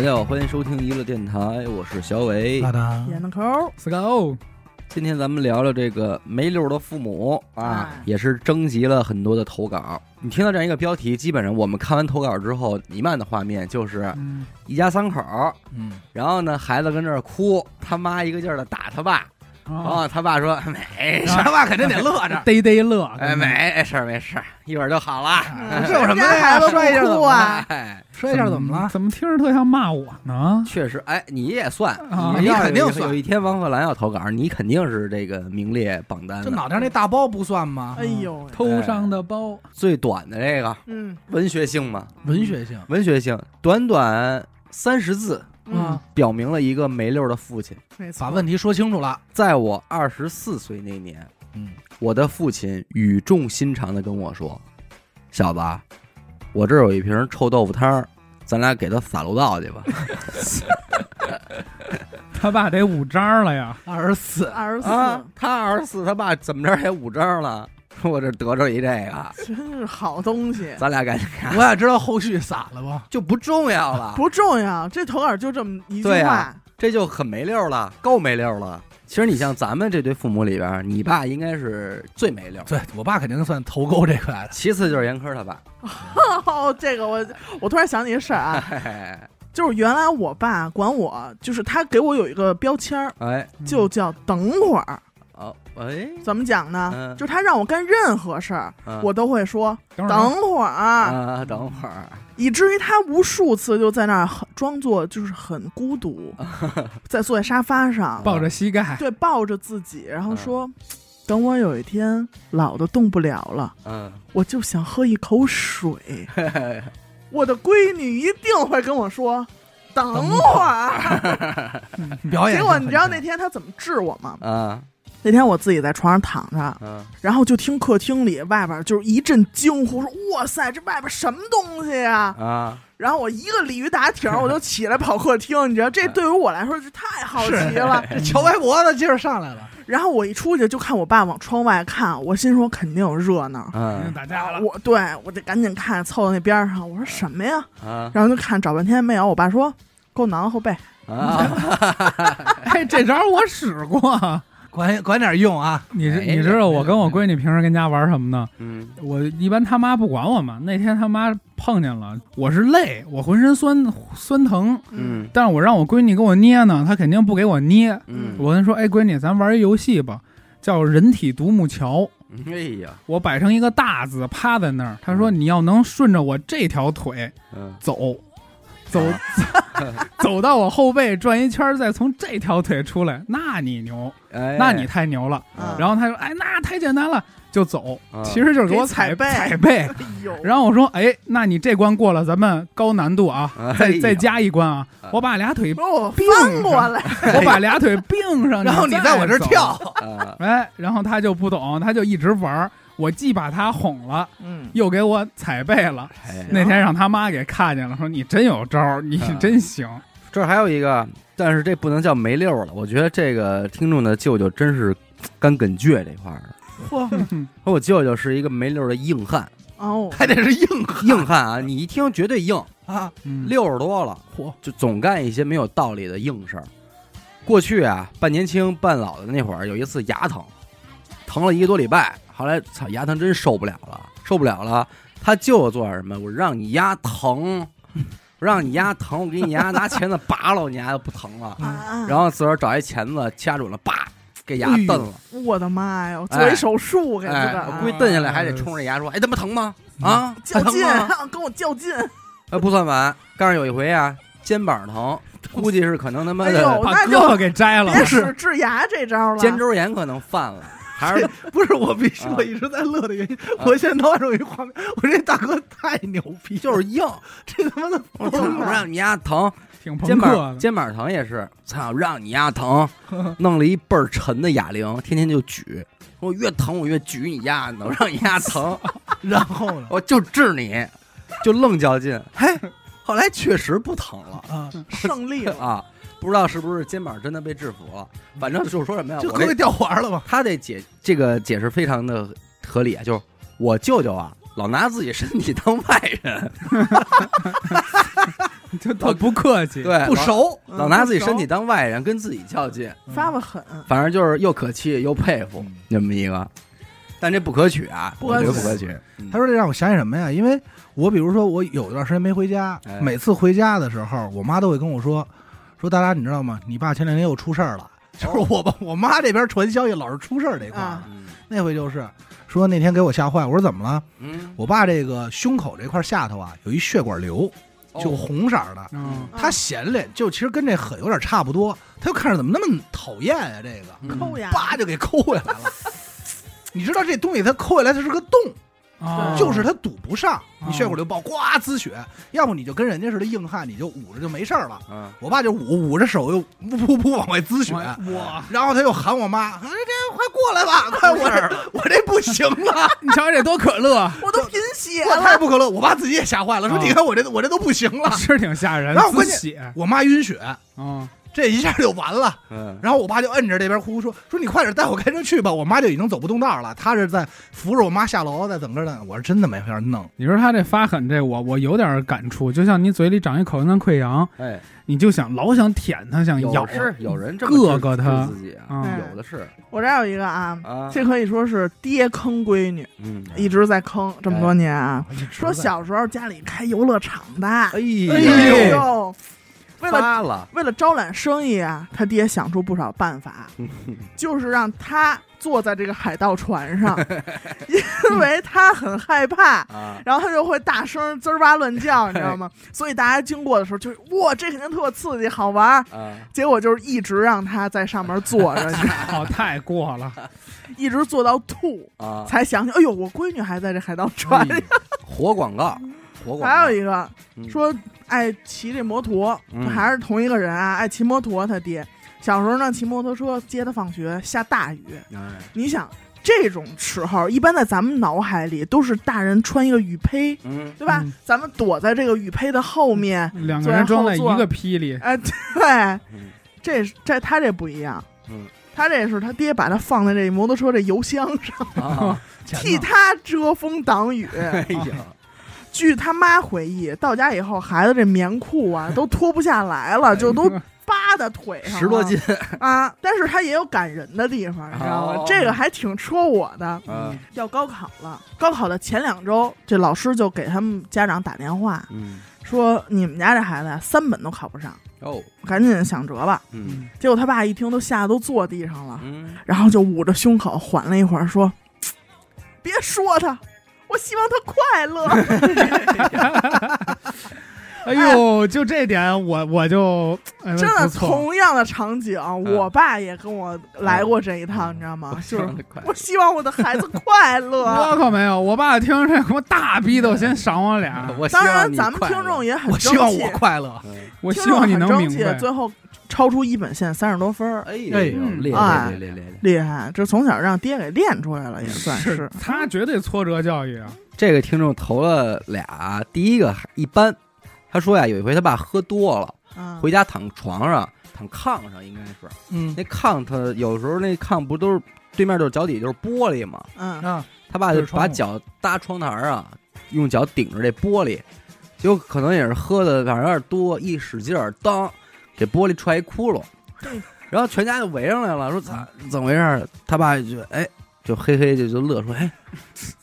大家好，欢迎收听娱乐电台，我是小伟。大大演的抠，四个 O，今天咱们聊聊这个没溜的父母啊哎，也是征集了很多的投稿。你听到这样一个标题，基本上我们看完投稿之后，弥漫的画面就是嗯。一家三口，嗯。然后呢，孩子跟这儿哭，他妈一个劲儿的打他爸，然啊，后他爸说没事，他爸肯定得乐着，嘚嘚乐，哎没事没事，一会儿就好了。哎 这这有什么呀？孩子 摔一下怎么了？不哭啊？哎，摔一下怎么了？怎么听着特像骂我呢？确实，哎，你也算，啊你肯定算有有一天王鹤兰要投稿，你肯定是这个名列榜单这。脑袋上那大包不算吗？哎呦喂，头上的包，最短的这个嗯文学性嘛，文学性文学性，短短三十字，嗯，表明了一个没溜的父亲。没错，把问题说清楚了。在我二十四岁那年，嗯，我的父亲语重心长的跟我说：“小子，我这儿有一瓶臭豆腐汤儿，咱俩给他撒楼道去吧。他爸得五张了呀！二十四，二十”啊四，，他二十四，他爸怎么着也五张了。说 我这得着一这个，真是好东西，咱俩赶紧看，我也知道后续撒了吧？就不重要了。不重要。这投稿就这么一句话对啊，这就很没溜了，够没溜了。其实你像咱们这对父母里边，你爸应该是最没溜，对我爸肯定算头沟这块的。其次就是严科他爸。哦，这个我我突然想起一事儿啊，嘿嘿 就是原来我爸管我，就是他给我有一个标签儿，哎，就叫等会儿。哦，哎，怎么讲呢？嗯就是他让我干任何事儿，嗯我都会说等等会儿会儿，啊，等会儿，以至于他无数次就在那儿很装作就是很孤独，在坐在沙发上抱着膝盖，对，抱着自己，然后嗯说：“等我有一天老的动不了了，嗯，我就想喝一口水。我的闺女一定会跟我说，等会儿。表演。结果你知道那天他怎么治我吗？啊，那天我自己在床上躺着，嗯，然后就听客厅里外边就是一阵惊呼，说：“哇塞，这外边什么东西呀、啊，然后我一个鲤鱼打挺，我就 起来跑客厅，你知道，这对于我来说是太好奇了。这乔歪脖子劲儿上来了，然后我一出去就看我爸往窗外看，我心说肯定有热闹。嗯，打架了。我对我得赶紧看，凑到那边上，我说什么呀？啊，然后就看找半天没有。我爸说给我挠挠后背，啊，哎，这招我使过。管管点用啊！你你知道我跟我闺女平时跟家玩什么呢？嗯，我一般他妈不管我嘛。那天他妈碰见了，我是累，我浑身酸酸疼，嗯，但是我让我闺女给我捏呢，她肯定不给我捏。嗯，我跟她说：“哎，闺女，咱玩一游戏吧，叫人体独木桥。哎呀，我摆成一个大字趴在那儿。她说你要能顺着我这条腿嗯，走，走 走到我后背转一圈，再从这条腿出来，那你牛，哎，那你太牛了。嗯然后他说：“哎，那太简单了，就走。啊。其实就是给我踩背。踩背。然后我说：“哎，那你这关过了，咱们高难度啊，哎再再加一关啊。啊！我把俩腿，把我翻过来，我把俩腿并上，然后你在我这儿跳，啊，哎，然后他就不懂，他就一直玩儿。我既把他哄了，嗯，又给我踩背了。哎，那天让他妈给看见了，说你真有招儿，你啊真行。这儿还有一个，但是这不能叫没溜了。我觉得这个听众的舅舅真是干梗倔这块儿的。嚯，我舅舅是一个没溜的硬汉，哦，还得是硬汉 硬汉啊！你一听绝对硬，啊！嗯六十多了，嚯，就总干一些没有道理的硬事儿。过去啊，半年轻半老的那会儿，有一次牙疼，疼了一个多礼拜，后来操牙疼真受不了了，受不了了。他舅舅做点什么？我让你牙疼，我 让你牙疼，我给你牙拿钳子拔了，你牙就不疼了。啊然后自个儿找一钳子掐准了，叭，给牙蹬了。我的妈呀！哎做一手术给自哎，个儿我估计蹬下来还得冲着牙说：“哎，他妈疼吗？嗯啊，较劲，还疼吗？” 跟我较劲。哎，不算完，刚上有一回啊，肩膀疼，估计是可能他妈的哎呦把那就胳膊给摘了。别使治牙这招了，肩周炎可能犯了，还是不是我必须啊我一直在乐的原因，我现在脑海中有一画面，我这大哥太牛逼，就是硬。这他妈的我让你丫疼，挺肩。膀肩膀疼也是，操，让你丫疼，弄了一倍儿沉的哑铃，天天就举。我越疼我越举你丫，能让你丫疼，然后呢？我就治你，就愣较劲。嘿，后来确实不疼了啊，胜利了。啊，不知道是不是肩膀真的被制服了，反正就是说什么呀，就可以掉环了吧？他这解这个解释非常的合理啊，就是我舅舅啊，老拿自己身体当外人，就他不客气。对，不熟，嗯老拿自己身体当外人，跟自己较劲，发发狠，反正就是又可气又佩服嗯。这么一个，但这不可取啊，不可取。我觉得不可取。嗯。他说这让我想起什么呀？因为我比如说我有一段时间没回家，哎。每次回家的时候，我妈都会跟我说说大家你知道吗？你爸前两天又出事儿了。就是我吧，我妈这边传消息老是出事儿这块儿。那回就是说那天给我吓坏，我说怎么了？嗯，我爸这个胸口这块下头啊有一血管瘤，就哦红色儿的。嗯，他显脸就其实跟这狠有点差不多，他就看着怎么那么讨厌呀、这个嗯抠牙，叭就给抠下来了。你知道这东西它抠下来它是个洞，哦就是他堵不上，哦你血管瘤爆，呱滋血。要不你就跟人家似的硬汉，你就捂着就没事儿了。嗯，我爸就捂捂着手又噗噗噗往外滋血，哇！然后他又喊我妈：“哎这快过来吧，快我这我这不行了，你瞧这多可乐，我都贫血我太了，不可乐。”我爸自己也吓坏了，说：“哦你看我这我这都不行了。是挺吓人，然后关键滋血。我妈晕血，嗯，这一下就完了。嗯，然后我爸就摁着这边呼呼说：“说你快点带我开车去吧。”我妈就已经走不动道了，他是在扶着我妈下楼，在等着呢。我是真的没法弄。你说他这发狠，这我我有点感触，就像你嘴里长一口腔溃疡，哎，你就想老想舔它，想咬有是有人这么硌治治硌他自己有的是我这有一个啊，啊，这可以说是爹坑闺女，嗯，一直在坑这么多年啊。说小时候家里开游乐场的，哎哎呦，呦，为了了，为了招揽生意啊，他爹想出不少办法，就是让他坐在这个海盗船上，因为他很害怕。啊，然后他就会大声滋儿哇乱叫，你知道吗？所以大家经过的时候就哇，这肯定特刺激好玩儿。啊，结果就是一直让他在上面坐着，你知道吗哦，太过了。一直坐到吐，啊，才想起，哎呦，我闺女还在这海盗船里。活广告，活广，还有一个嗯。说爱骑这摩托，嗯。还是同一个人啊，爱骑摩托。他爹。小时候呢，骑摩托车接他放学，下大雨。哎，你想这种时候，一般在咱们脑海里都是大人穿一个雨披，嗯，对吧？嗯。咱们躲在这个雨披的后面，两个人装在一个披里，哎，对，嗯这这他这不一样，嗯。他这是他爹把他放在这摩托车这油箱上，啊，替他遮风挡雨。哎呀，据他妈回忆，到家以后，孩子这棉裤啊都脱不下来了，就都扒在腿上，十多斤，啊！但是他也有感人的地方，你知道吗？哦这个还挺戳我的。啊，要高考了，高考的前两周，这老师就给他们家长打电话嗯，说：“你们家这孩子呀，三本都考不上，哦，赶紧想辙吧。嗯”结果他爸一听，都吓得都坐地上了，嗯，然后就捂着胸口缓了一会儿，说：“ 别说他，我希望他快乐。哎呦，就这点我我就哎真的，同样的场景，我爸也跟我来过这一趟，你知道吗？就是我希望我的孩子快乐。我可没有，我爸听着这我大逼斗先赏我俩，我当然，咱们听众也很我争气希望我，快乐。嗯我希望你能明白。最后超出一本线三十多分儿，哎哎呦，呦练哎练练练练，厉害！这从小让爹给练出来了，也算是。他绝对挫折教育啊！这个听众投了俩，第一个还一般，他说呀，有一回他爸喝多了，嗯，回家躺床上，躺炕上应该是，嗯。那炕他有时候那炕不都是对面就是脚底就是玻璃嘛，嗯。啊，他爸就把脚搭窗台上，用脚顶着这玻璃，结果可能也是喝的反正有点多，一使劲儿，当给玻璃踹一窟窿对，然后全家就围上来了，说咋怎么回事？他爸就哎就嘿嘿就就乐说，哎，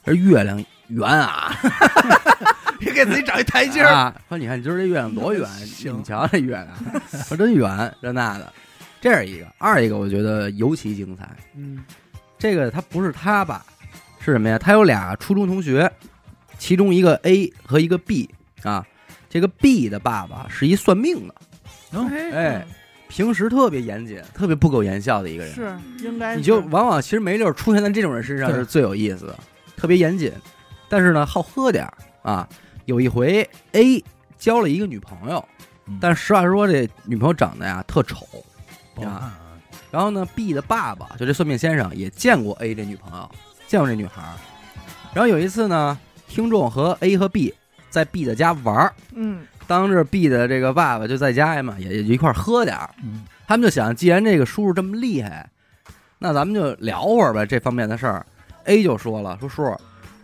这月亮圆啊，也给自己找一台阶儿。啊，说你看今儿这月亮多圆，行你瞧这月亮，说真圆，这那的，这是一个，二一个我觉得尤其精彩，嗯，这个他不是他爸，是什么呀？他有俩初中同学，其中一个 A 和一个 B 啊。这个 B 的爸爸是一算命的，哎，平时特别严谨，特别不苟言笑的一个人。是应该是你就往往其实没溜儿出现在这种人身上是最有意思的，特别严谨，但是呢好喝点儿啊。有一回 A 交了一个女朋友，嗯但实话实说这女朋友长得呀特丑，不好看啊然后呢，B 的爸爸就这算命先生也见过 A 这女朋友，见过这女孩儿。然后有一次呢，听众和 A 和 B 在 B 的家玩儿，嗯当着 B 的这个爸爸就在家嘛，也也一块儿喝点儿。嗯他们就想，既然这个叔叔这么厉害，那咱们就聊会儿呗这方面的事儿。A 就说了，说叔，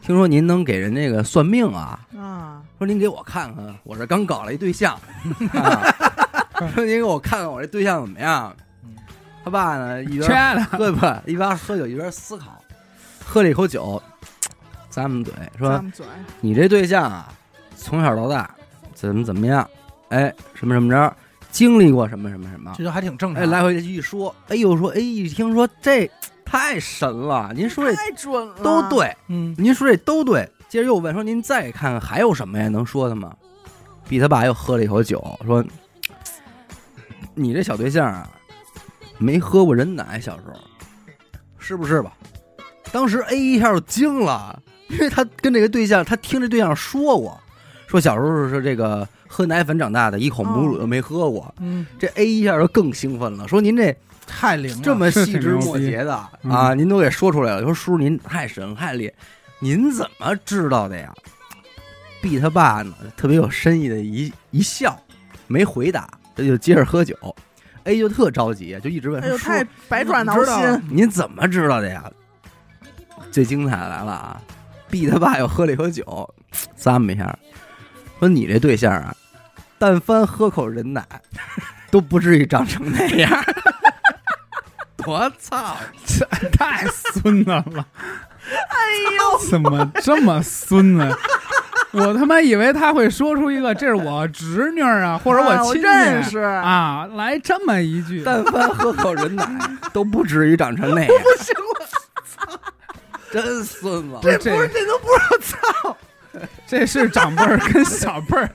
听说您能给人那个算命啊？啊，说您给我看看，我这刚搞了一对象，啊、说您给我看看我这对象怎么样嗯？他爸呢一边喝不一边喝酒一边思考，喝了一口酒，咂摸嘴说张嘴，：“你这对象啊，从小到大怎么怎么样？哎，什么什么着，经历过什么什么什么？这就还挺正常。哎，来回一说，哎呦说，哎，一听说这太神了，您说这太准了，都，对，嗯，您说这都对。接着又问说，您再看看还有什么呀能说的吗？比他爸又喝了一口酒，说：“你这小对象啊，没喝过人奶，小时候是不是吧？”当时 A 一下就惊了，因为他跟这个对象，他听这对象说过，说小时候是这个喝奶粉长大的，一口母乳都没喝过。嗯，这 A 一下就更兴奋了，说：“您这太灵了，这么细 枝末节的嗯啊，您都给说出来了。说叔您太神太厉害，您怎么知道的呀？B 他爸呢，特别有深意的一一笑，没回答，这就接着喝酒。A 就特着急，就一直问哎呦，：“太叔百爪挠心，您怎么知道的呀？”最精彩的来了啊！B 他爸又喝了一口酒，咂摸一下，说：“你这对象啊，但凡喝口人奶，都不至于长成那样。”我操！这 太孙子了，哎呦，怎么这么孙子？我他妈以为他会说出一个这是我侄女儿啊，或者啊我亲戚认识，啊，来这么一句，但凡喝口人奶，都不至于长成那样。不行了，真孙子！这不是这都不知道，操，这是长辈儿跟小辈儿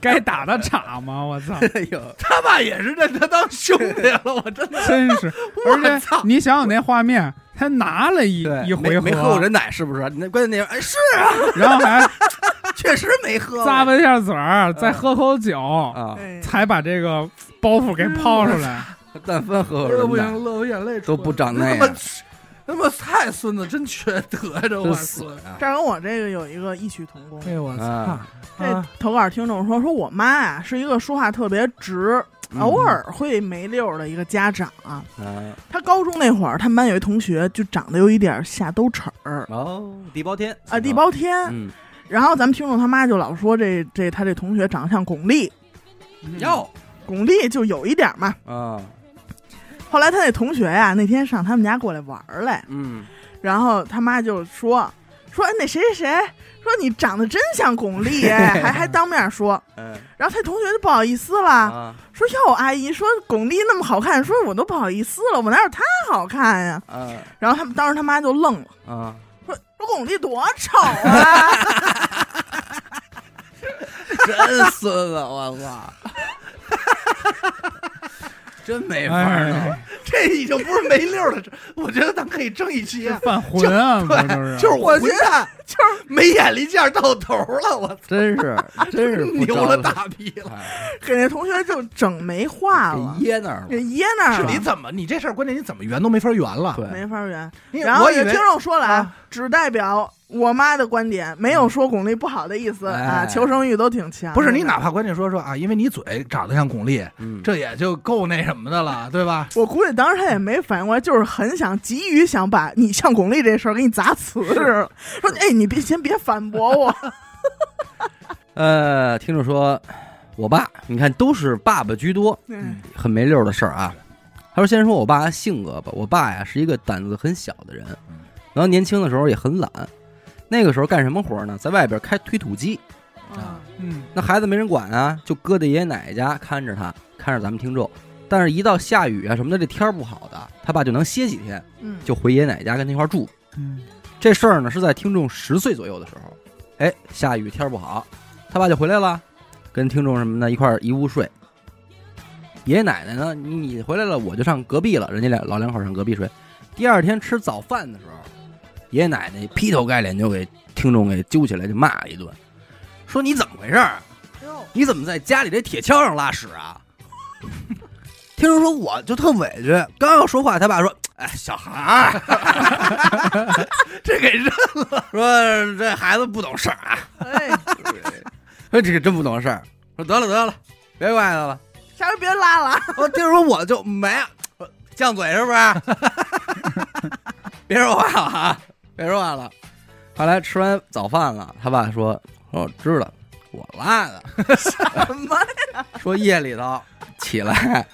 该打的岔吗？我操！哎呦，他爸也是认他当兄弟了，我真的。真是，而且你想想那画面，他拿了一，一回合，没没喝过人奶是不是？那关键那哎是啊，然后还确实没喝咂巴一下嘴儿，再喝口酒，啊。哎才把这个包袱给抛出来。但凡喝口乐不行，人奶，乐我眼泪都不长那他妈样，他妈太孙子，真缺德呀！这我损啊！这跟我这个有一个异曲同工。哎我操啊！这啊投稿听众说，说我妈呀是一个说话特别直，嗯偶尔会没溜儿的一个家长啊。啊她高中那会儿，他们班有一同学就长得有一点下兜齿儿哦，地包天啊，地包天。嗯然后咱们听众他妈就老说这这他这同学长得像巩俐，哟巩俐就有一点嘛。啊后来他那同学呀，那天上他们家过来玩儿来，嗯然后他妈就说说那谁谁谁说你长得真像巩俐，哎 还还当面说。嗯然后他同学就不好意思了，啊说哟阿姨说巩俐那么好看，说我都不好意思了，我哪有她好看呀？啊然后他们当时他妈就愣了，啊！说说巩俐多丑啊！真孙子，我操！真没法弄。哎，这已经不是没溜儿了，这我觉得咱可以争一期啊。犯浑啊，不就是？就是我我觉得，就是没眼力见儿到头了，我操，真是真是不牛了大逼了。哎 给那同学就整没话了，给噎那儿了给。噎那儿了，是你怎么你这事儿关键你怎么圆都没法圆了。对，没法圆。你然后我以为有听众说了啊啊，只代表我妈的观点，没有说巩俐不好的意思啊，哎求生欲都挺强。不是你哪怕关键说说啊，因为你嘴长得像巩俐，嗯，这也就够那什么的了，对吧？我估计当时他也没反应过来，就是很想急于想把你像巩俐这事儿给你砸瓷实了。说哎，你别先别反驳我，呃，听众说，我爸，你看都是爸爸居多，嗯很没溜儿的事儿啊。他说：“先说我爸的性格吧，我爸呀是一个胆子很小的人，然后年轻的时候也很懒。那个时候干什么活呢？在外边开推土机，啊嗯，那孩子没人管啊，就搁在爷爷奶奶家看着他，看着咱们听众。但是，一到下雨啊什么的，这天儿不好的，他爸就能歇几天，嗯，就回爷爷奶奶家跟他一块儿住。嗯这事儿呢是在听众十岁左右的时候，哎，下雨天儿不好，他爸就回来了，跟听众什么的一块一屋睡。爷爷奶奶呢，你你回来了，我就上隔壁了，人家俩老两口上隔壁睡。第二天吃早饭的时候，爷爷奶奶劈头盖脸就给听众给揪起来就骂了一顿，说你怎么回事儿？你怎么在家里这铁锹上拉屎啊？听众说我就特委屈，刚要说话，他爸说：“哎，小孩儿，这给认说这孩子不懂事儿啊，哎，说这个真不懂事儿。说得了得了，别怪他了。下回别拉了。我听说我就没说犟嘴是不是？别说话了啊，别说话了。后来吃完早饭了，他爸说：“哦知道，我拉的。什么呀？说夜里头起来，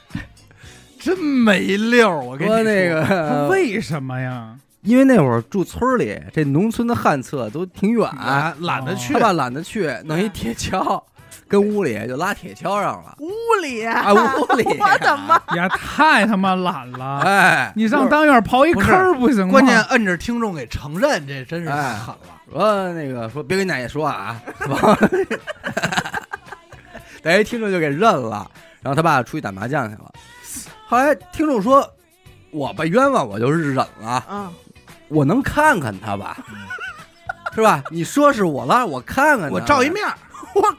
真没溜儿，我跟你说那个，为什么呀？因为那会儿住村里，这农村的旱厕都挺远，懒懒得去他，爸懒得去，弄一铁锹，跟屋里就拉铁锹上了。屋里啊，啊，屋里，我的妈！也太他妈懒了！哎，你上当院刨一坑不行吗？关键摁着听众给承认，这真是太哎狠了。说那个说别跟奶奶说啊，完了大家一听众就给认了，然后他爸出去打麻将去了。后来听众说，我吧冤枉我就是忍了，嗯，我能看看他吧，是吧？你说是我拉，我看看我照一。面，我看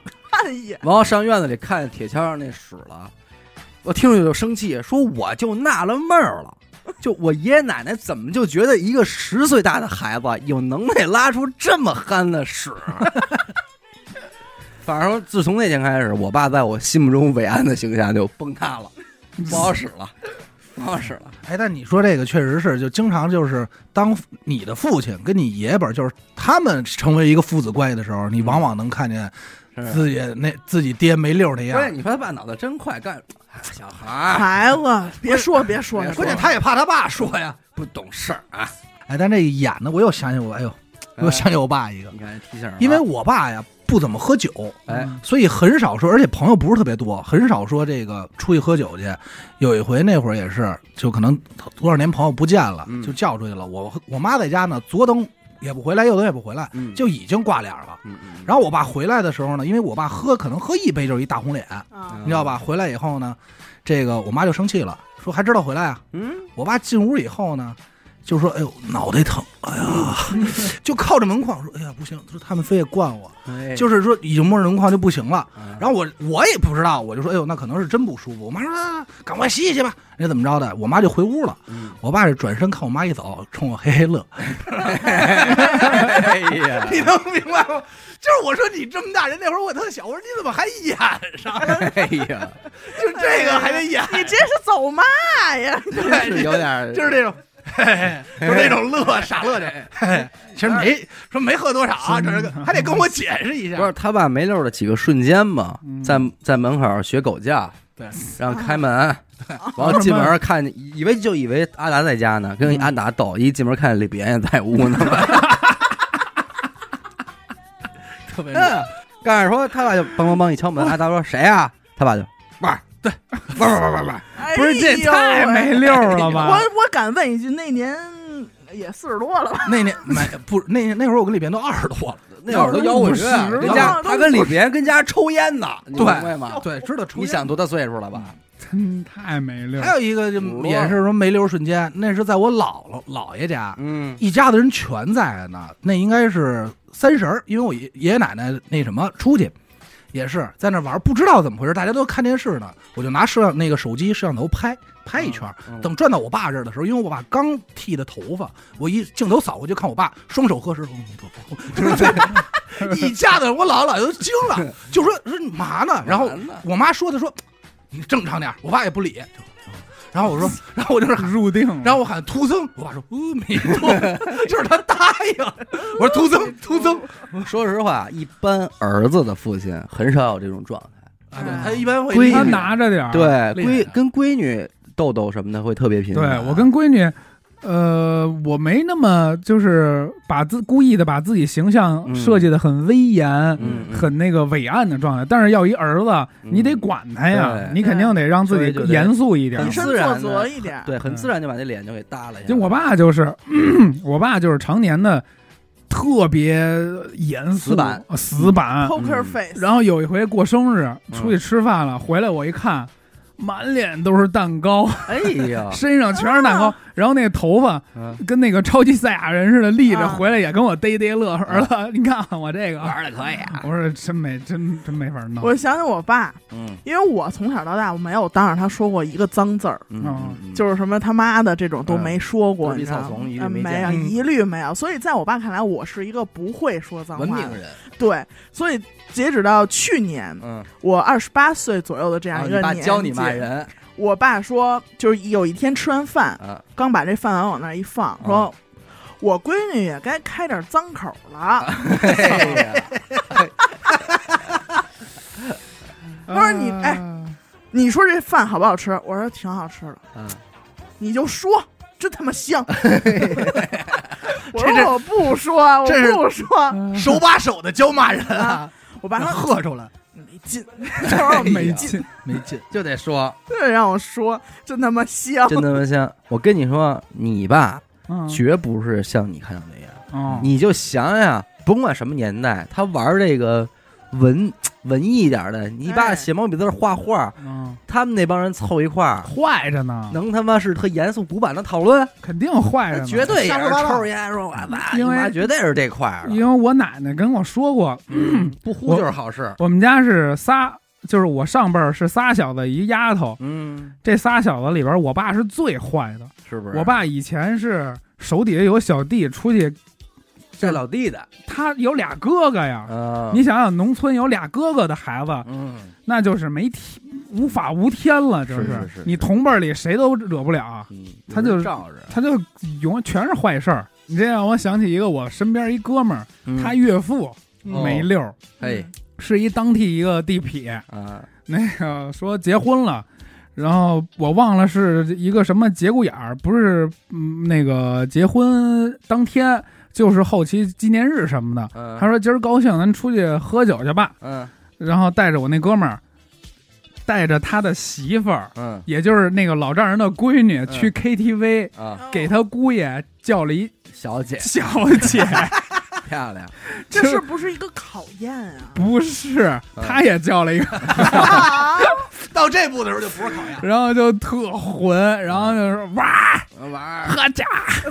一眼，然后上院子里看见铁锹上那屎了，我听着就生气，说我就纳了闷儿了。就我爷爷奶奶怎么就觉得一个十岁大的孩子有能耐拉出这么憨的屎？反正自从那天开始，我爸在我心目中伟岸的形象就崩塌了，不好使了，不好使了。哎，但你说这个确实是，就经常就是当你的父亲跟你爷辈儿，就是他们成为一个父子关系的时候，你往往能看见是自己那自己爹没溜儿那样关。键你说他爸脑子真快，干哎小孩儿孩子，别说别说关键他也怕他爸说呀。不懂事儿啊！哎，但这个演的，我又想起我，哎呦，我又想起我爸一个，你看提醒儿啊，因为我爸呀不怎么喝酒，哎所以很少说，而且朋友不是特别多，很少说这个出去喝酒去。有一回那会儿也是，就可能多少年朋友不见了，嗯就叫出去了。我我妈在家呢，左等也不回来，右等也不回来，嗯就已经挂脸了。嗯嗯，然后我爸回来的时候呢，因为我爸喝可能喝一杯就是一大红脸，啊你知道吧？回来以后呢，这个我妈就生气了，说还知道回来啊？嗯我爸进屋以后呢，就说：“哎呦，脑袋疼，哎呀，就靠着门框说：‘哎呀，不行！’说他们非得灌我，哎就是说已经摸着门框就不行了。啊然后我我也不知道，我就说：‘哎呦，那可能是真不舒服。’我妈说：‘啊赶快洗洗去吧。’那怎么着的？我妈就回屋了。嗯我爸是转身看我妈一走，冲我嘿嘿乐。哎呀，你能明白吗？就是我说你这么大人，那会儿我特小，我说你怎么还演上？哎呀，就这个还得演，你这是走嘛呀？对是有点就是这种，就是那种乐 傻乐的。嘿嘿其实没 说没喝多少啊，这个还得跟我解释一下。不是他爸没溜的几个瞬间嘛，嗯在在门口学狗叫，对，让开门，然后进门看见，以为就以为阿达在家呢，跟阿达斗，一进门看见李别也在屋呢，特别嗯，刚开始说他爸就梆梆梆一敲门，阿达说谁啊？他爸就玩儿，对，玩儿玩儿玩儿玩儿，哎不是这呦太没溜了 我吧？我我敢问一句，那年也四十多了吧？那年没不那那会儿我跟李别都二十多了，那会儿都摇滚乐，不是跟家他跟李别跟家抽烟呢，你明白吗？对，知道抽烟你想多大岁数了吧？真太没溜。还有一个就也是说没溜瞬间，那是在我姥姥姥爷家，嗯一家子人全在呢。那应该是三十儿，因为我爷爷爷奶奶那什么出去，也是在那玩，不知道怎么回事，大家都看电视呢，我就拿摄像那个手机摄像头拍拍一圈等转到我爸这儿的时候，因为我爸刚剃的头发，我一镜头扫过去看我爸双手合十，就是这一家子，我姥姥姥爷都惊了，就说说你嘛呢？然后我妈说的说你正常点，我爸也不理。就然后我说，然后我就是喊，入定了，然后我喊徒增，我爸说阿弥陀，就是他答应。我说徒增徒增说实话，一般儿子的父亲很少有这种状态。他一般会闺拿着点儿。对，闺跟闺女豆豆什么的会特别频繁。对我跟闺女，呃，我没那么就是把自故意的把自己形象嗯设计的很威严、很那个伟岸的状态。但是要一儿子，嗯。你得管他呀，你肯定得让自己严肃一点。很自然作则一点。对，很自然就把那脸就给耷拉下来。就我爸就是，我爸就是常年的特别严肃、死板。呃死板。Poker 嗯 face，然后有一回过生日，出去吃饭了，回来我一看，满脸都是蛋糕，哎呀，身上全是蛋糕，然后那个头发嗯跟那个超级赛亚人似的立着，啊回来也跟我嘚嘚乐。儿子，你看看我这个，玩的可以啊。我说真没真真没法弄。我想起我爸，嗯因为我从小到大我没有当着他说过一个脏字儿，嗯嗯，就是什么他妈的这种都没说过，嗯你没没有，见 一律没有。所以在我爸看来，我是一个不会说脏话的。文明人。对，所以截止到去年，嗯，我二十八岁左右的这样一个年纪，教你骂人我爸说，就是有一天吃完饭，啊，刚把这饭碗往那儿一放，说。我闺女也该开点脏口了。他说你哎啊你说这饭好不好吃？我说挺好吃的。嗯，你就说，真他妈香。我说我不说，我不说。手把手的教骂人啊，我爸他喝出来，没劲，没劲，劲，没劲。就得说，对，让我说，真他妈香。真他妈香！我跟你说，你吧，嗯绝不是像你看到那样。哦你就想想，甭管什么年代，他玩这个文文艺一点的，你爸哎写毛笔字、画画，嗯，他们那帮人凑一块儿，坏着呢，能他妈是特严肃古板的讨论？肯定坏着呢，绝对也是抽着烟说，我爸，因为绝对是这块儿，因为我奶奶跟我说过，嗯不呼就是好事。我们家是仨，就是我上辈儿是仨小子一丫头，嗯，这仨小子里边，我爸是最坏的。是不是？我爸以前是手底下有小弟出去，这老弟的，他有俩哥哥呀。啊，你想想，农村有俩哥哥的孩子，嗯，那就是没天无法无天了，就是是是是你同辈里谁都惹不了，嗯他就他就永远全是坏事儿。你这让我想起一个我身边一哥们儿，嗯他岳父哦没溜儿，嘿是一当地一个地痞，啊，那个说结婚了，然后我忘了是一个什么节骨眼儿，不是嗯那个结婚当天，就是后期纪念日什么的。嗯，他说今儿高兴，咱出去喝酒去吧。嗯。然后带着我那哥们儿，带着他的媳妇儿，嗯。也就是那个老丈人的闺女，去 KTV 啊，给他姑爷叫了一小姐。小姐，漂亮，这是不是一个考验啊？不是，他也叫了一个，到这步的时候就不是考验，然后就特混，然后就是哇，玩儿喝家。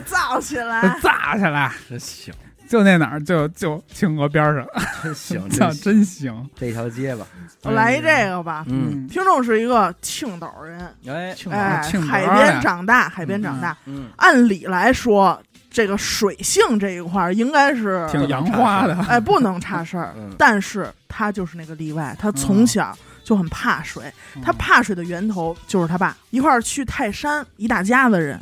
造起来，造起来，真行，就那哪儿，就就清河边上，真行，操，真行。真行。这条街吧，我来一这个吧。嗯，听众是一个青岛人，哎，庆哎，海边长大，海边长大。嗯，按理来说，这个水性这一块儿应该是，挺洋化的，哎，不能差事儿。嗯但是他就是那个例外，他从小就很怕水。他怕水的源头就是他爸，一块儿去泰山，一大家子人。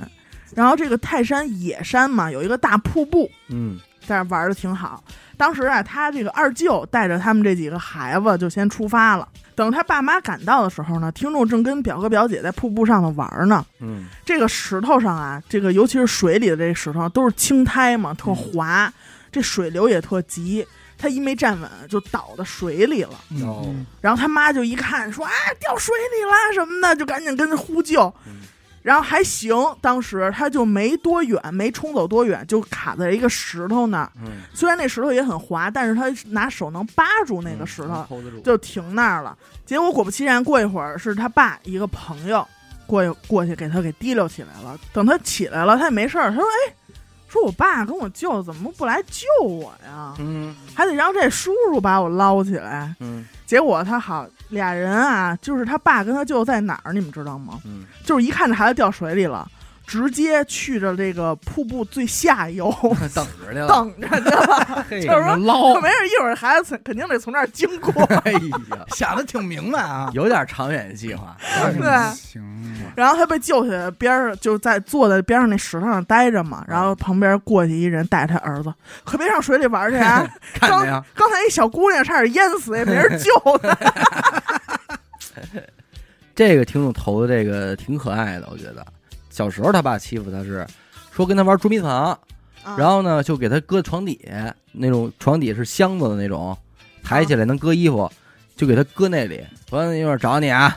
然后这个泰山野山嘛，有一个大瀑布，嗯在那玩的挺好。当时啊，他这个二舅带着他们这几个孩子就先出发了。等他爸妈赶到的时候呢，听众正跟表哥表姐在瀑布上头玩呢。嗯这个石头上啊，这个尤其是水里的这石头都是青苔嘛，特滑，这水流也特急。他一没站稳就倒到水里了。然后他妈就一看说：“啊，掉水里啦什么的，就赶紧跟着呼救。嗯然后还行，当时他就没多远，没冲走多远，就卡在一个石头那儿。嗯，虽然那石头也很滑，但是他拿手能扒住那个石头就停那儿了。结果果不其然，过一会儿是他爸一个朋友过去过去给他给提溜起来了。等他起来了，他也没事儿。他说：“哎，说我爸跟我舅怎么不来救我呀？嗯还得让这叔叔把我捞起来。”嗯结果他好俩人啊，就是他爸跟他舅在哪儿，你们知道吗？嗯，就是一看这孩子掉水里了，直接去着这个瀑布最下游 等着去了，等着去了。就是说捞没事，一会儿孩子肯定得从这儿经过。哎呀，想的挺明白啊。有点长远计划，对行，然后他被救起来，边上就在坐在边上那石头上待着嘛。然后旁边过去一人带他儿子，可别上水里玩去啊！看见没有？刚才一小姑娘差点淹死，也没人救她。这个听众投的这个挺可爱的，我觉得。小时候他爸欺负他是说跟他玩捉迷藏，啊然后呢就给他搁床底下，那种床底是箱子的那种，抬起来能搁衣服，就给他搁那里。说一会儿找你啊，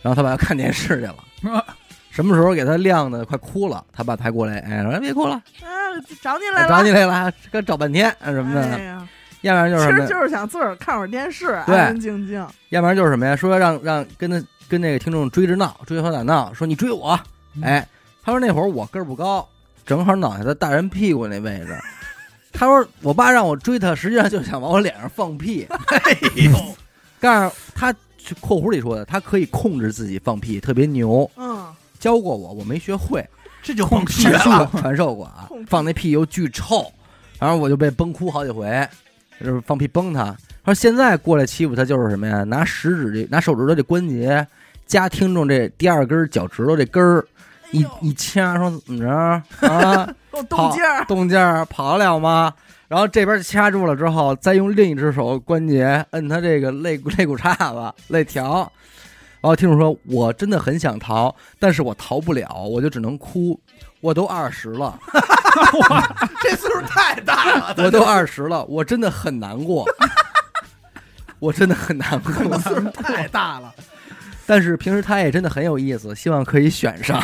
然后他爸看电视去了。什么时候给他晾的快哭了，他爸才过来，哎，说别哭了，啊，找你来了，找你来了，这找半天啊什么的，哎，要不然就是其实，就是想自个儿看会儿电视，安安静静。要不然就是什么呀？说让让跟他跟那个听众追着闹，追他打闹，说你追我，哎，他说那会儿我个儿不高，正好脑袋在大人屁股那位置。他说我爸让我追他，实际上就想往我脸上放屁。哎呦，告诉他（括弧里说的），他可以控制自己放屁，特别牛。嗯，教过我，我没学会，这就放屁传授了，传授过啊。放那屁又巨臭，然后我就被崩哭好几回，就是放屁崩他。他说现在过来欺负他就是什么呀？拿食指这拿手指头这关节加听众这第二根脚趾头这根儿，一一掐说怎么着 啊？动静儿，动静儿跑得了吗？然后这边掐住了之后，再用另一只手关节摁他这个肋骨肋骨叉子肋条。然后听众说：“我真的很想逃，但是我逃不了，我就只能哭。我都二十了，这岁数太大了，我都二十了，我真的很难过，我真的很难过。岁数太大了，但是平时他也真的很有意思，希望可以选上。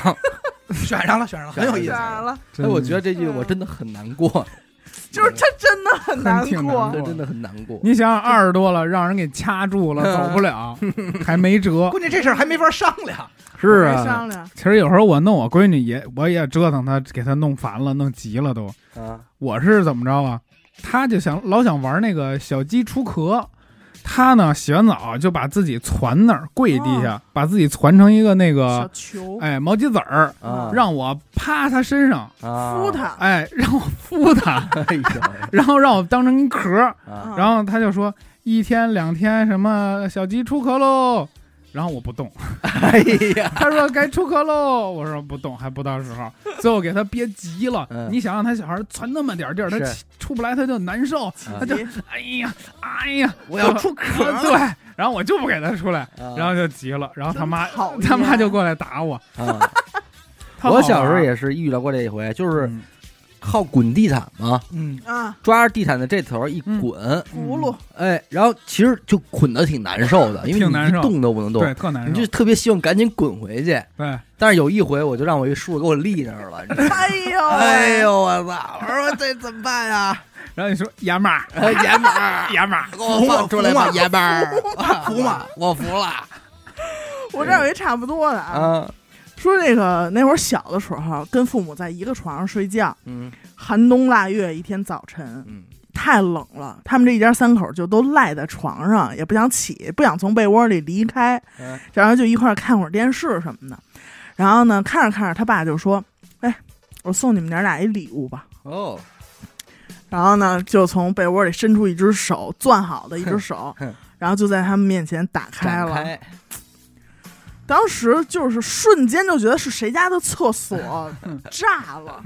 选上了，选上了，很有意思。选上了？哎，我觉得这句我真的很难过，就是他真的很难挺难过真的很难过。你想想，二十多了，让人给掐住了，走不了，还没辙。关键这事儿还没法商量，是啊，商量，其实有时候我弄我闺女也，我也折腾她，给她弄烦了，弄急了都。啊，我是怎么着啊？她就想老想玩那个小鸡出壳，她呢洗完澡就把自己攒那儿，跪地下，把自己攒成一个那个球。哎毛鸡子儿，啊。让我趴他身上，啊。敷，他，哎让我敷她，哎呦。然后让我当成一壳然后他就说一天两天什么小鸡出壳喽。然后我不动，哎呀，他说该出壳喽，我说不动，还不到时候。最后给他憋急了，嗯。你想让他小孩攒那么点地儿，他出不来，他就难受，他就哎呀哎呀，我要出壳啊 对，然后我就不给他出来，啊然后就急了，然后他妈他妈就过来打我。我小时候也是遇到过这一回，就是嗯靠滚地毯吗，嗯，啊，抓着地毯的这头一嗯。滚，轱辘，哎，然后其实就捆的挺难受的，因为你一动都不能动。对，特难受。你就，特别希望赶紧滚回去。对，但是有一回，我就让我一叔叔给我立那儿了，你知道吗？哎呦，哎，呦我操！我说这怎么办呀？然后你说爷们儿，哎爷们儿，爷们儿，给我放出来吧，爷们儿，服吗？我服了。我这儿有一差不多的啊，啊！说这个那会儿小的时候，跟父母在一个床上睡觉，嗯寒冬腊月，一天早晨嗯太冷了，他们这一家三口就都赖在床上，也不想起，不想从被窝里离开，嗯然后就一块儿看会儿电视什么的。然后呢，看着看着，他爸就说：“哎，我送你们娘俩一礼物吧。”哦，然后呢，就从被窝里伸出一只手，攥好的一只手，然后就在他们面前打开了。开，当时就是瞬间就觉得是谁家的厕所 炸了，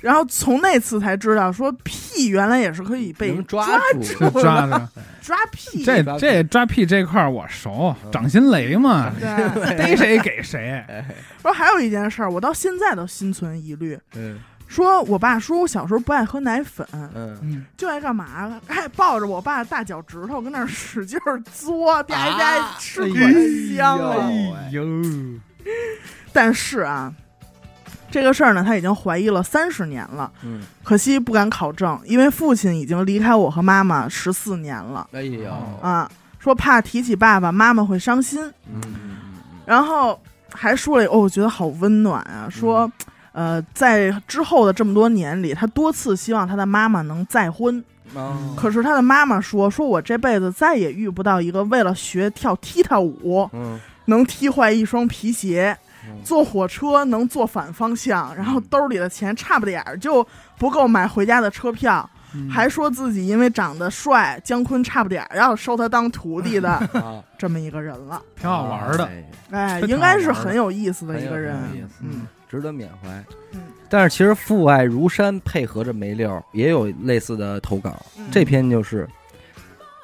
然后从那次才知道，说屁原来也是可以被能抓住的抓着 抓屁。这这抓屁这块儿我熟，嗯掌心雷嘛，对，逮谁给谁。说还有一件事儿，我到现在都心存疑虑。嗯说我爸说我小时候不爱喝奶粉，嗯，嗯，就爱干嘛？爱抱着我爸的大脚趾头跟那儿使劲儿嘬，吧唧吧唧啊吃可香了。哎呦，但是啊，这个事儿呢，他已经怀疑了三十年了，嗯，可惜不敢考证，因为父亲已经离开我和妈妈十四年了哎呦，啊。说怕提起爸爸妈妈会伤心，嗯嗯然后还说了，哦，我觉得好温暖啊。说，呃，在之后的这么多年里，他多次希望他的妈妈能再婚，嗯，可是他的妈妈说，说我这辈子再也遇不到一个为了学跳踢踏舞嗯。能踢坏一双皮鞋，嗯。坐火车能坐反方向，然后兜里的钱差不点儿就不够买回家的车票，嗯。还说自己因为长得帅，姜昆差不点儿要收他当徒弟的 啊，这么一个人了。挺好玩的。哎应该是很有意思的一个人。嗯，值得缅怀。嗯但是其实父爱如山配合着梅六也有类似的投稿，嗯这篇就是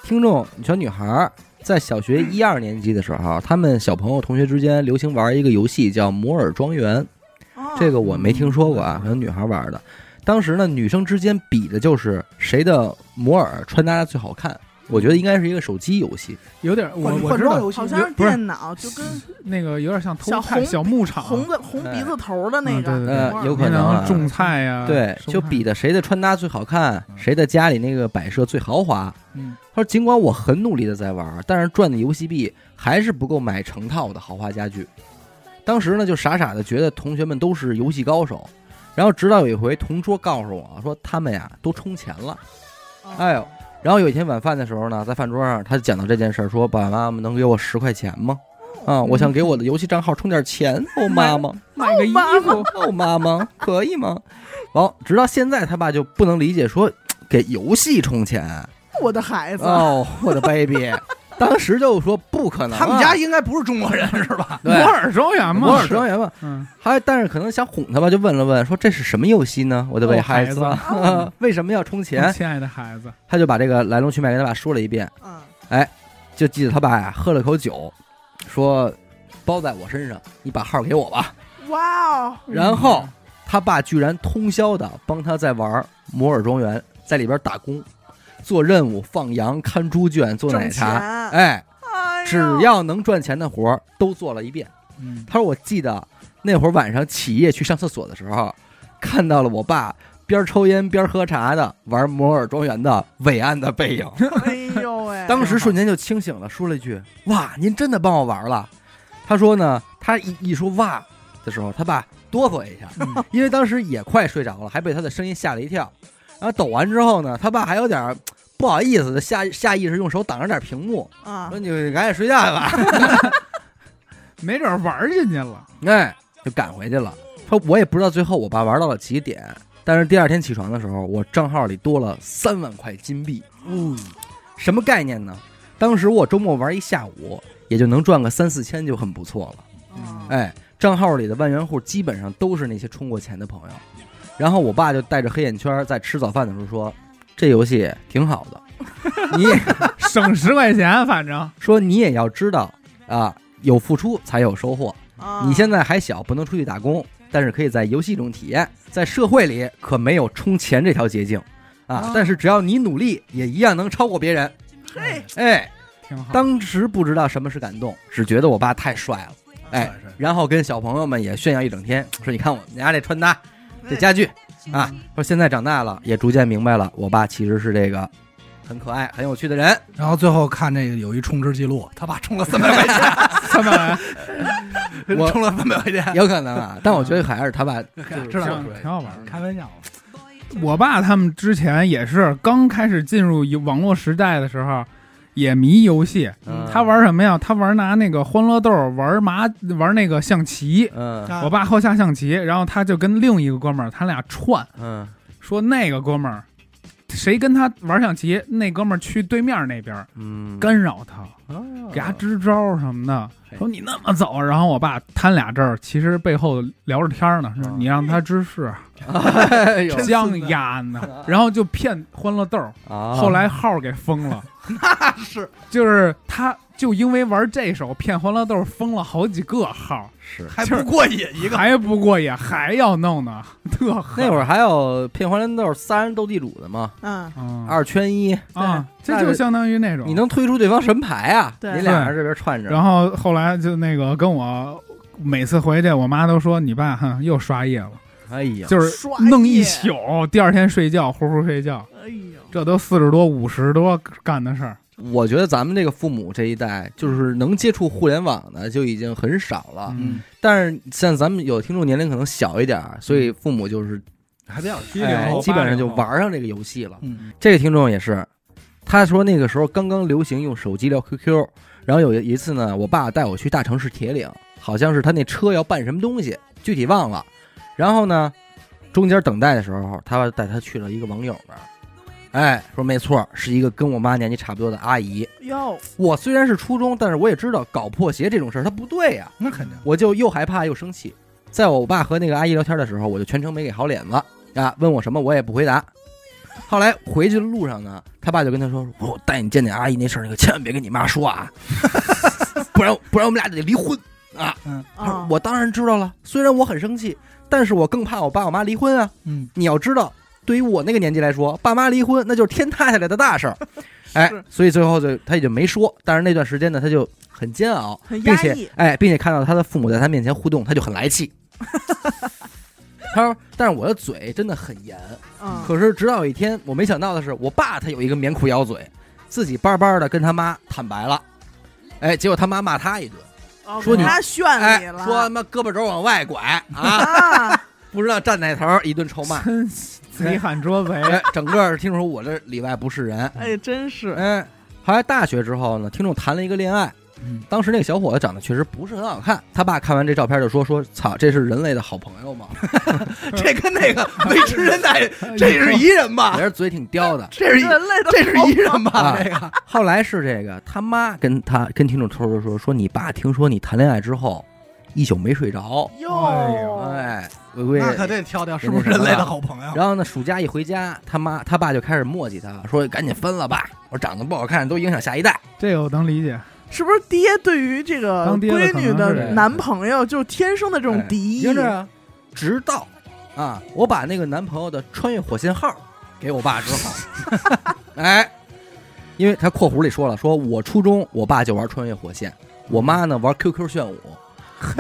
听众小女孩儿在小学一二年级的时候，他们小朋友同学之间流行玩一个游戏叫摩尔庄园，哦这个我没听说过啊，可能女孩玩的。当时呢，女生之间比的就是谁的摩尔穿搭最好看。我觉得应该是一个手机游戏，有点我换我知道。游戏好像是电脑，就跟那个有点像偷小菜红小牧场，红的红鼻子头的那个，嗯对对。呃有可能啊。种菜呀，对，收菜。就比的谁的穿搭最好看，嗯。谁的家里那个摆设最豪华。嗯。他说，尽管我很努力的在玩，但是赚的游戏币还是不够买成套的豪华家具。当时呢，就傻傻的觉得同学们都是游戏高手，然后直到有一回同桌告诉我说他们呀都充钱了。哦。哎呦，然后有一天晚饭的时候呢，在饭桌上他就讲到这件事儿，说爸爸妈妈能给我十块钱吗？啊，我想给我的游戏账号充点钱。哦，妈妈。买个衣服，哦，妈妈，可以吗？哦，直到现在他爸就不能理解说给游戏充钱。我的孩子，哦，我的 baby，当时就说不可能啊，他们家应该不是中国人是吧？摩尔庄园嘛，摩尔庄园嘛，嗯，还但是可能想哄他吧，就问了问，说这是什么游戏呢？我的哦孩子，子。为什么要充钱？亲爱的孩子，他就把这个来龙去脉跟他爸说了一遍，嗯，哎就记得他爸呀喝了口酒，说包在我身上，你把号给我吧。哇哦，然后他爸居然通宵的帮他在玩摩尔庄园，在里边打工，做任务、放羊、看猪圈、做奶茶，哎，哎只要能赚钱的活儿都做了一遍。嗯，他说我记得那会儿晚上起夜去上厕所的时候，看到了我爸边抽烟边喝茶的玩摩尔庄园的伟岸的背影。哎呦喂，当时瞬间就清醒了，说了一句：“哇，您真的帮我玩了。”他说呢，他一一说“哇”的时候，他爸哆嗦一下，嗯因为当时也快睡着了，还被他的声音吓了一跳。然后抖完之后呢，他爸还有点儿不好意思的下下意识用手挡着点屏幕，啊说：“你赶紧睡觉去吧。没准玩进去了，”哎，就赶回去了。说我也不知道最后我爸玩到了几点，但是第二天起床的时候，我账号里多了三万块金币。嗯，什么概念呢？当时我周末玩一下午，也就能赚个三四千，就很不错了。嗯哎，账号里的万元户基本上都是那些充过钱的朋友。然后我爸就带着黑眼圈在吃早饭的时候说：“这游戏挺好的，你也省十块钱，反正说你也要知道啊，有付出才有收获。啊你现在还小，不能出去打工，但是可以在游戏中体验。在社会里可没有充钱这条捷径啊哦！但是只要你努力，也一样能超过别人。嘿，哎，挺好。当时不知道什么是感动，只觉得我爸太帅了。哎然后跟小朋友们也炫耀一整天，说你看我们家这穿搭，这家具啊，说现在长大了也逐渐明白了，我爸其实是这个很可爱、很有趣的人。然后最后看这个有一充值记录，他爸充了三百块钱，三百，我钱，充了三百块钱，有可能啊，但我觉得还是他爸知道挺挺好玩的。开玩笑，我爸他们之前也是刚开始进入网络时代的时候，也迷游戏。嗯他玩什么呀？他玩拿那个欢乐豆玩麻玩那个象棋。嗯啊我爸好下象棋，然后他就跟另一个哥们儿，他俩串嗯说那个哥们儿，谁跟他玩象棋，那哥们儿去对面那边嗯，干扰他，哦。给他支招什么的，说你那么走。然后我爸摊俩这儿，其实背后聊着天呢，说啊你让他支事，哎呦。将压呢，然后就骗欢乐豆。啊。后来号给封了，那是。就是他就因为玩这手骗欢乐豆封了好几个号，是。还不过瘾一个，还不过瘾，还要弄呢，特狠。那会儿还有骗欢乐豆三人斗地主的嘛，嗯，嗯。二圈一，啊，这就相当于那种。你能推出对方神牌啊？对。你俩人这边串着，然后后来就那个跟我每次回去，我妈都说你爸哼又刷夜了，哎呀，就是弄一宿，第二天睡觉呼呼睡觉，哎呦，这都四十多五十多干的事儿。我觉得咱们这个父母这一代，就是能接触互联网的就已经很少了。嗯，但是像咱们有听众年龄可能小一点儿，所以父母就是还比较机灵哎基本上就玩上这个游戏了。嗯，这个听众也是，他说那个时候刚刚流行用手机聊 QQ，然后有一次呢，我爸带我去大城市铁岭，好像是他那车要办什么东西，具体忘了。然后呢，中间等待的时候，他带他去了一个网友那儿。哎，说没错，是一个跟我妈年纪差不多的阿姨。哟，我虽然是初中，但是我也知道搞破鞋这种事儿它不对呀、那肯定，我就又害怕又生气。在我爸和那个阿姨聊天的时候，我就全程没给好脸子啊，问我什么我也不回答。后来回去的路上呢，他爸就跟他说：“我带你见见阿姨那事儿，你可千万别跟你妈说啊，不然不然我们俩得离婚啊。”他说啊，我当然知道了，虽然我很生气，但是我更怕我爸我妈离婚啊。嗯，你要知道，对于我那个年纪来说，爸妈离婚那就是天塌下来的大事儿。哎，所以最后就他也就没说。但是那段时间呢，他就很煎熬，很并且哎，并且看到他的父母在他面前互动，他就很来气。他说：“但是我的嘴真的很严。嗯，可是直到有一天，我没想到的是，我爸他有一个棉裤咬嘴，自己巴巴的跟他妈坦白了。哎，结果他妈骂他一顿，哦说他炫哎你，了，说他妈胳膊肘往外拐啊，啊，不知道站哪头，一顿臭骂。真贼喊捉贼，哎，整个听说我这里外不是人。哎，真是，哎，后来大学之后呢，听众谈了一个恋爱，嗯当时那个小伙子长得确实不是很好看，他爸看完这照片就说说操，这是人类的好朋友吗？这跟那个维持人奶，这是一人吧也？是嘴挺刁的。这是一人类的这是一人吧？啊这个后来是这个他妈跟他跟听众偷偷说说，你爸听说你谈恋爱之后一宿没睡着，哟，哎呦哎，龟龟那可得挑挑是不是人类的好朋友？然后呢，暑假一回家，他妈他爸就开始磨叽他，说赶紧分了吧，我长得不好看，都影响下一代。这个我能理解。是不是爹对于这个闺女的男朋友就天生的这种敌意？直到啊，我把那个男朋友的穿越火线号给我爸之后，哎，因为他括弧里说了，说我初中我爸就玩穿越火线，我妈呢玩 QQ 炫舞，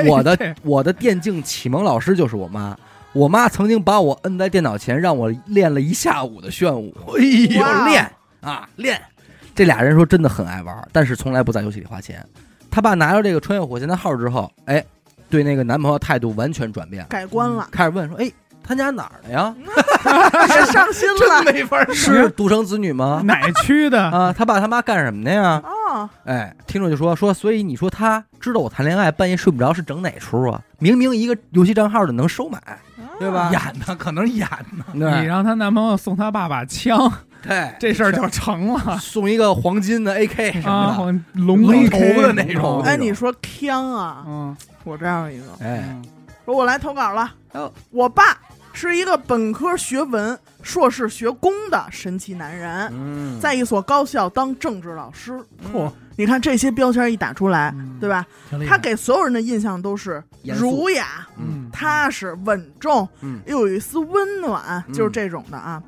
我的我的电竞启蒙老师就是我妈。我妈曾经把我摁在电脑前，让我练了一下午的炫舞。哎呦练啊练！这俩人说真的很爱玩，但是从来不在游戏里花钱。他爸拿着这个穿越火线的号之后，哎，对那个男朋友态度完全转变，改观了，开始问说：“哎，他家哪儿的呀？别伤心了真没法说。是独生子女吗？哪区的？啊，他爸他妈干什么的呀？啊！哎，听众就说说，所以你说他知道我谈恋爱半夜睡不着是整哪出啊？明明一个游戏账号的能收买，对吧？演呢可能是演的，你对让她男朋友送她爸把枪，对，这事儿就成了。送一个黄金的 AK 什啊，么的，龙龙头的那种。哎，你说枪啊，嗯，我这样一个，哎，嗯说我来投稿了。哦。我爸是一个本科学文、硕士学工的神奇男人，嗯，在一所高校当政治老师。嚯，你看这些标签一打出来，嗯。对吧？他给所有人的印象都是儒雅、嗯。踏实、稳重，嗯。又有一丝温暖，嗯。就是这种的啊。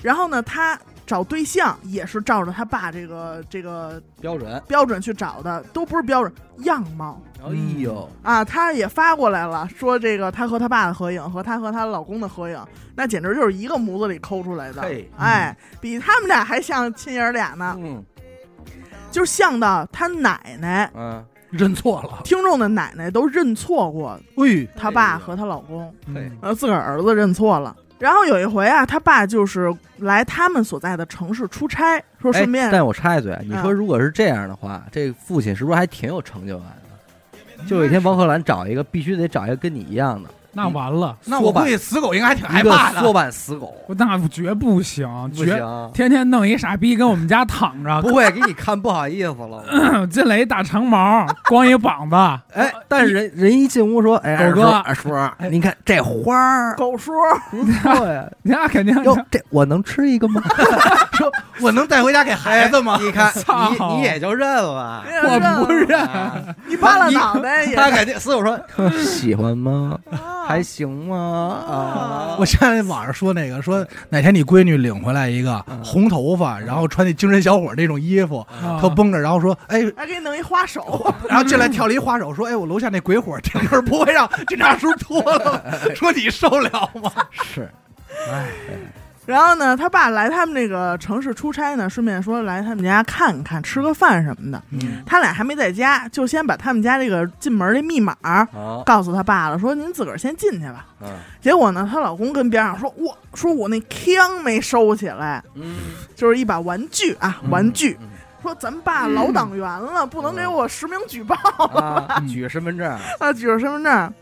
然后呢，他找对象也是照着他爸这个这个标准，标准去找的，都不是标准样貌哎呦，啊。他也发过来了，说这个他和他爸的合影和他和她老公的合影，那简直就是一个模子里抠出来的嘿，哎，比他们俩还像亲爷儿俩呢，嗯就像到他奶奶，嗯，认错了。听众的奶奶都认错过喂，他爸和她老公，呃，自个儿儿子认错了。然后有一回啊，他爸就是来他们所在的城市出差，说顺便哎，但我插一嘴，你说嗯如果是这样的话，这父亲是不是还挺有成就感的？就有一天王鹤兰找一个，必须得找一个跟你一样的，那完了，那我估计死狗应该还挺害怕的。缩版死狗，那绝不行，绝不行，天天弄一傻逼跟我们家躺着，不会给你看不好意思了。进来一大长毛，光一膀子，哎，但是人人一进屋说，哎，狗哥二叔，您看这花儿狗说不错呀，那肯定哟，这我能吃一个吗？说我能带回家给孩子吗？你看，你你也就认了。我不认，啊你扒拉脑袋也他肯定死狗说喜欢吗？啊。还行吗？啊，我现在网上说那个，说哪天你闺女领回来一个嗯。红头发，然后穿那精神小伙那种衣服，啊特绷着，然后说，哎，还给你弄一花手，然后进来跳了一花手，说，哎，我楼下那鬼火这事儿，不会让 警察叔脱了。吗？说你受了吗？是，然后呢，他爸来他们那个城市出差呢，顺便说来他们家看看，吃个饭什么的。嗯，他俩还没在家，就先把他们家这个进门的密码好，告诉他爸了，说您自个儿先进去吧。嗯结果呢，她老公跟边上说，我说我那枪没收起来，嗯，就是一把玩具啊，嗯玩具。嗯说咱爸老党员了，不能给我实名举报啊，举身份证，啊，举着身份证，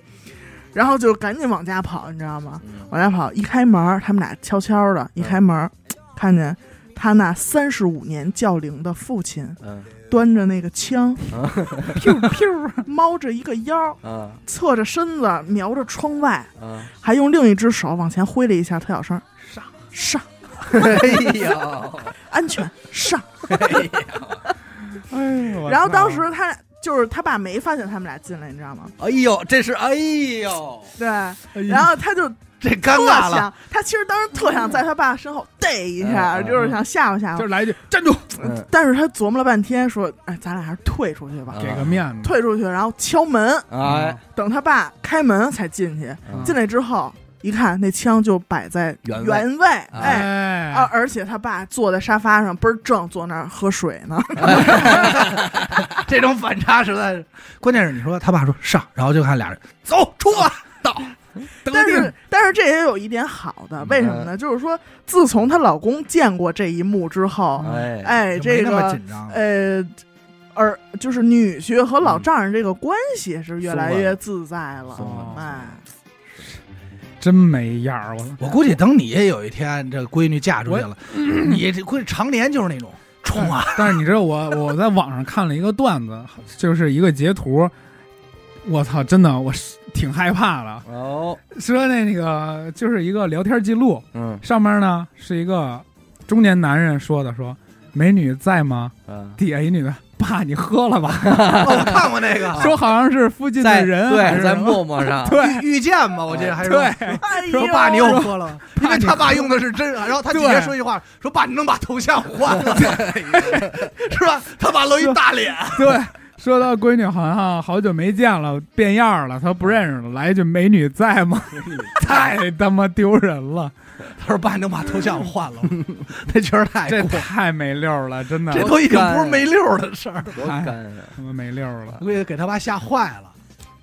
然后就赶紧往家跑，你知道吗？嗯往家跑，一开门，他们俩悄悄的，一开门，看见他那三十五年教龄的父亲嗯端着那个枪，啊噗噗，猫着一个腰，啊侧着身子瞄着窗外，啊！还用另一只手往前挥了一下，特小声上上，哎呦，安全上。哎呦，我然后当时他就是他爸没发现他们俩进来，你知道吗？哎呦，这是哎呦，对，哎然后他就这尴特尬了，想，他其实当时特想在他爸身后逮一下，就是想吓唬吓唬。就是来一句站住，嗯但是他琢磨了半天，说：“哎，咱俩还是退出去吧。嗯给个面子，退出去，然后敲门，哎，等他爸开门才进去。嗯。进来之后，一看那枪就摆在原位原位，哎。哎啊！而且他爸坐在沙发上倍儿正，坐那儿喝水呢。这种反差实在是。关键是你说他爸说上，然后就看俩人走出啊，到，但是，但是这也有一点好的，为什么呢？就是说，自从她老公见过这一幕之后，哎哎，这个。呃，而就是女婿和老嗯丈人这个关系是越来越自在了，哎，真没样儿，我我估计等你也有一天这闺女嫁出去了，你这估计常年就是那种冲啊，但是你知道我我在网上看了一个段子，就是一个截图，我操，真的我是挺害怕的。哦，说那个就是一个聊天记录，嗯上面呢是一个中年男人说的，说美女在吗？嗯，底下一女的，爸你喝了吧？哦我看过那个，说好像是附近在的人还对在是什么？陌陌上，对。遇见吧，我记得还是对，哎呦说爸你又喝了，因为他爸用的是真，然后他姐姐对。说一句话，说爸你能把头像换了，是吧？他爸露一大脸，对，说他闺女好像好久没见了，变样了，他不认识了，来一句美女在吗？太他妈丢人了，他说爸你能把头像换了吗？那确实太这过，太没溜儿了，真的，这都已经不是没溜儿的事儿，多干啊！他妈没溜儿了。估计给他爸吓坏了。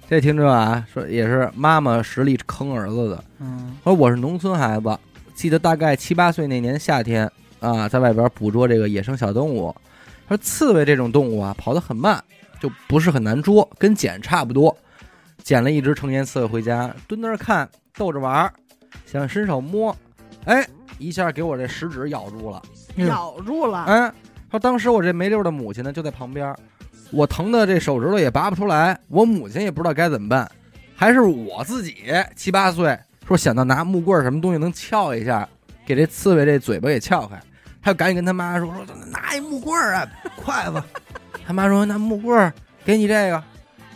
这听着啊，说也是妈妈实力坑儿子的。嗯说我是农村孩子，记得大概七八岁那年夏天啊，在外边捕捉这个野生小动物。说刺猬这种动物啊，跑得很慢，就不是很难捉，跟捡差不多。捡了一只成年刺猬回家，蹲那儿看，逗着玩儿，想伸手摸，哎，一下给我这食指咬住了。咬住了，哎，说当时我这没溜的母亲呢就在旁边，我疼的这手指头也拔不出来，我母亲也不知道该怎么办，还是我自己七八岁说想到拿木棍儿什么东西能撬一下，给这刺猬这嘴巴给撬开，他就赶紧跟他妈说说拿一木棍儿啊，筷子。他妈说拿木棍儿给你这个，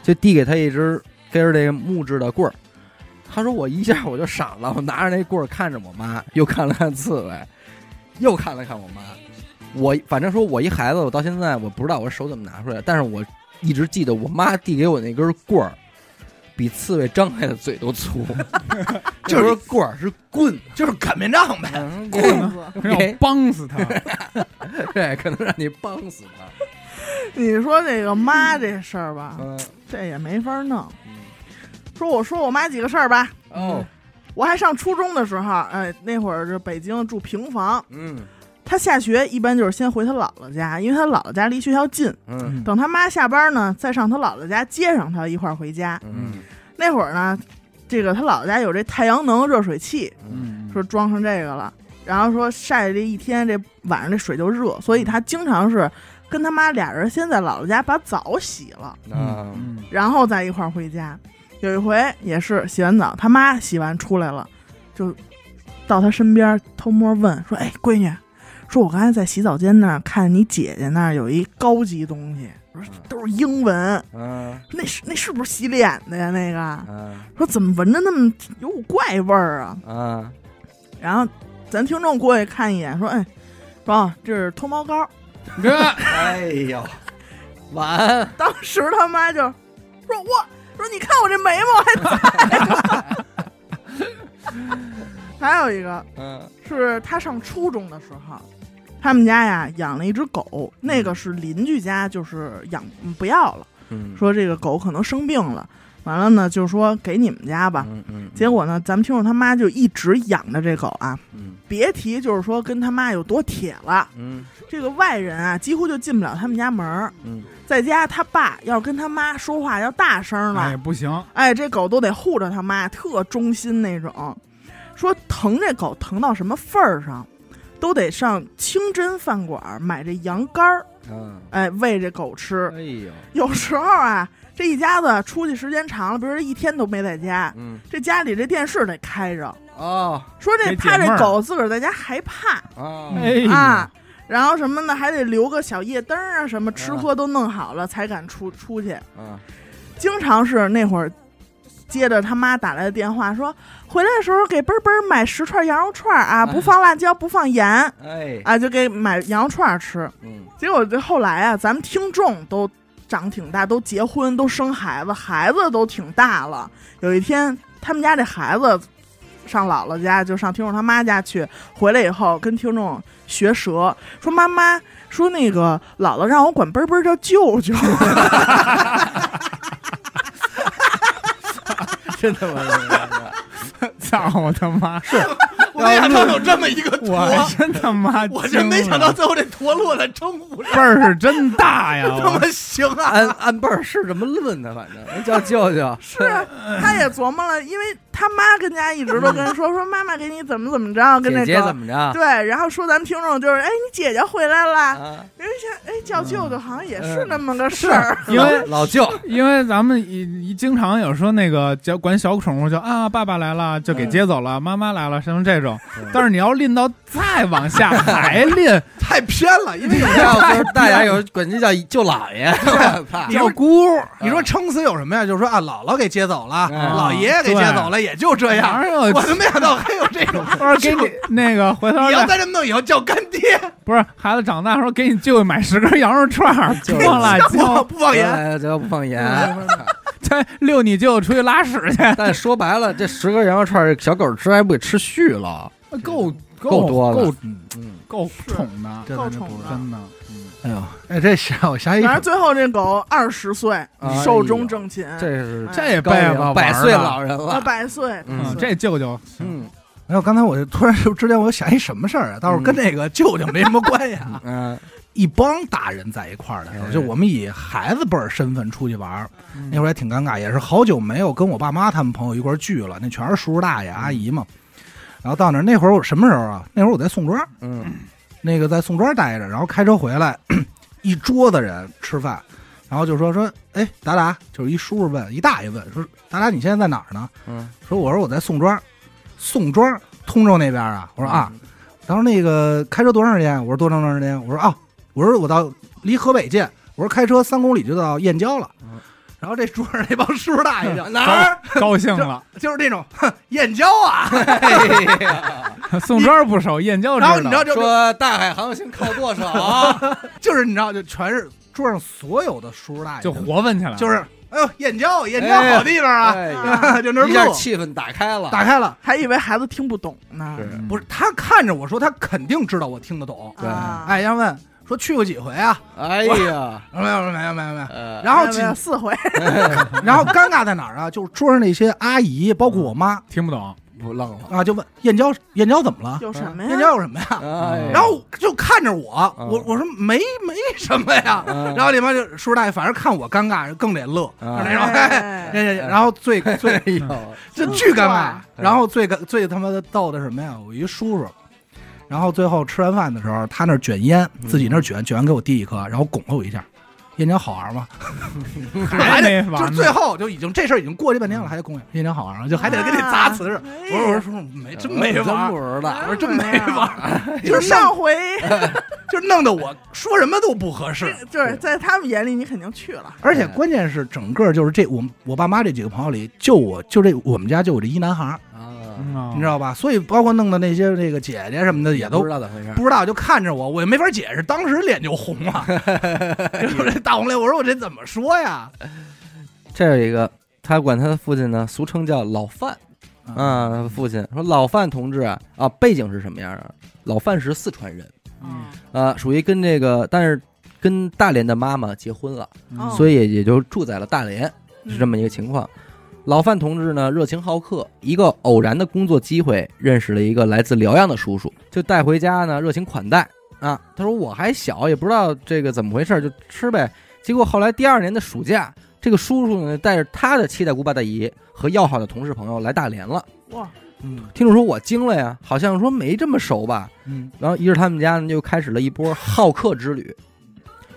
就递给他一只跟着这个木质的棍儿。他说我一下我就傻了，我拿着那棍儿看着我妈，又看了看刺猬，又看了看我妈。我反正说，我一孩子，我到现在我不知道我手怎么拿出来，但是我一直记得我妈递给我那根棍儿，比刺猬张开的嘴都粗，就是棍儿，是棍，就是擀面杖呗，嗯棍子。要帮死他，对，可能让你帮死他。你说这个妈这事儿吧，嗯，这也没法弄。嗯说我说我妈几个事儿吧，哦，我还上初中的时候，哎，那会儿是北京住平房，嗯。他下学一般就是先回他姥姥家，因为他姥姥家离学校近。嗯。等他妈下班呢，再上他姥姥家接上他一块儿回家。嗯。那会儿呢，这个他姥姥家有这太阳能热水器，嗯。嗯，说装上这个了，然后说晒这一天，这晚上这水就热，所以他经常是跟他妈俩人先在姥姥家把澡洗了，啊嗯。然后再一块儿回家。有一回也是洗完澡，他妈洗完出来了，就到他身边偷摸问说：“哎，闺女，说我刚才在洗澡间那儿看你姐姐那儿有一高级东西，我说都是英文，嗯那是那是不是洗脸的呀？那个嗯说怎么闻着那么有股怪味儿啊？啊然后咱听众过去看一眼，说：“哎，说啊这是脱毛膏。哥，哎呦，完，”当时他妈就说：“我说你看我这眉毛还在。”还有一个嗯是他上初中的时候，他们家呀养了一只狗，那个是邻居家就是养嗯不要了，嗯，说这个狗可能生病了，完了呢就说给你们家吧。嗯嗯，结果呢，咱们听众他妈就一直养着这狗啊，嗯别提就是说跟他妈有多铁了。嗯这个外人啊，几乎就进不了他们家门儿。嗯在家，他爸要是跟他妈说话要大声了，哎不行，哎，这狗都得护着他妈，特忠心那种。说疼这狗疼到什么份儿上，都得上清真饭馆买这羊肝儿，嗯，哎，喂这狗吃。哎呦，有时候啊，这一家子出去时间长了，比如说一天都没在家，嗯这家里这电视得开着，哦说这怕这狗自个儿在家害怕。啊，哎啊，然后什么呢？还得留个小夜灯啊，什么吃喝都弄好了才敢出出去。嗯经常是那会儿接着他妈打来的电话，说回来的时候给奔奔买十串羊肉串啊，不放辣椒，不放盐哎啊，就给买羊肉串吃。嗯结果这后来啊，咱们听众都长挺大，都结婚，都生孩子，孩子都挺大了。有一天，他们家这孩子上姥姥家，就上听众他妈家去，回来以后跟听众学舌，说妈妈说那个姥姥让我管奔奔叫舅舅，真他妈的，操我他妈！我没想到有这么一个图，我真他妈，我真没想到最后这图活络的真无聊，辈儿是真大呀！我他妈行啊！按按辈儿是这么论的，反正叫舅舅是啊，他也琢磨了，因为他妈跟家一直都跟人说说妈妈给你怎么怎么着，跟那姐姐怎个么着？对，然后说咱们听众就是，哎，你姐姐回来了，啊，人家想，哎，叫舅舅好像也是那么个事儿，因为老老舅，因为咱们一一经常有说那个叫管小宠物叫啊爸爸来了就给接走了，妈妈来了什么这种，但是你要拎到再往下还拎 太偏了，因为你要说大家有管这叫舅姥爷，我操你说叫姑，你说撑死有什么呀？就是说啊，姥姥给接走了，嗯。姥爷给接走了，也就这样。我都没想到还有这种。我说给你那个回头你要再再这么弄，以后叫干爹，不是孩子长大说给你舅舅买十根羊肉串儿，就是多了不放盐。不放盐。再遛你舅舅出去拉屎去，但说白了，这十根羊肉串，小狗吃还不给吃续了？够够多了够嗯，嗯，够宠的，够宠的真的。哎呦，哎，这想我想一反正最后这狗二十岁哎，寿终正寝，这是哎这也子百岁老人啊，了。百岁，嗯嗯，这舅舅嗯哎呦，刚才我就突然之间我就想一什么事儿啊，倒是跟那个舅舅没什么关系啊。嗯一帮大人在一块儿的时候，哎就我们以孩子辈儿身份出去玩儿，嗯那会儿也挺尴尬，也是好久没有跟我爸妈他们朋友一块儿聚了，那全是叔叔大爷阿姨嘛。然后到那儿那会儿我什么时候啊？那会儿我在宋庄，嗯那个在宋庄待着，然后开车回来，一桌子人吃饭，然后就说说，哎，达达，就是一叔叔问，一大爷问，说达达你现在在哪儿呢？嗯，说我说我在宋庄，宋庄通州那边啊。我说啊，然后那个开车多长时间？我说多长长时间？我说啊，我说我到离河北近，我说开车三公里就到燕郊了嗯。然后这桌上那帮叔叔大爷就 哪儿？高兴了，就是那种燕郊啊。宋庄不熟，燕郊知道。然后你知道就说大海航行靠舵手，啊 就是你知道就全是桌上所有的叔叔大爷就活泛起来了，就是哎呦燕郊燕郊好地方啊，就那儿一下乐，气氛打开了。打开了。还以为孩子听不懂呢，不是他看着我说他肯定知道我听得懂。对啊，哎，要问说去过几回啊？哎呀，没有没有没有没有。呃，然后四回，然后尴尬在哪儿啊？就是桌上那些阿姨，包括我妈听不懂，不愣了。啊，就问燕郊燕郊怎么了？有什么呀燕呀？郊有什么呀？哎，然后就看着我，嗯我我说没没什么呀。嗯然后里面就叔叔大爷，反正看我尴尬，更得乐，那种。然后最最这巨尴尬。然后最最他妈的逗的什么呀？我一叔叔，然后最后吃完饭的时候，他那儿卷烟，自己那儿卷，卷完给我递一颗，然后拱了我一下。燕郊好玩吗？还没完呢。就是最后就已经这事儿已经过去半天了，还得公演燕郊好玩吗？就还得给你砸瓷实。哎我说我说叔叔没真没真玩不，知道。我说真没玩，就就是上回，就是弄得我说什么都不合适。就是在他们眼里你肯定去了，而且关键是整个就是这我我爸妈这几个朋友里，就我就这我们家就我这一男孩儿，啊，你知道吧？所以包括弄的那些这个姐姐什么的也都不知道怎么回事。不知道，就看着我，我也没法解释，当时脸就红了。我这大红脸，我说我这怎么说呀？这有一个，他管他的父亲呢，俗称叫老范啊。他父亲说老范同志啊啊，背景是什么样啊？老范是四川人，嗯啊，属于跟这个，但是跟大连的妈妈结婚了，哦所以也也就住在了大连，是这么么一个情况。老范同志呢，热情好客，一个偶然的工作机会，认识了一个来自辽阳的叔叔，就带回家呢，热情款待啊。他说我还小，也不知道这个怎么回事，就吃呗。结果后来第二年的暑假，这个叔叔呢，带着他的七大姑八大姨和要好的同事朋友来大连了。哇，嗯听众说我惊了呀，好像说没这么熟吧。嗯然后于是他们家呢就开始了一波好客之旅，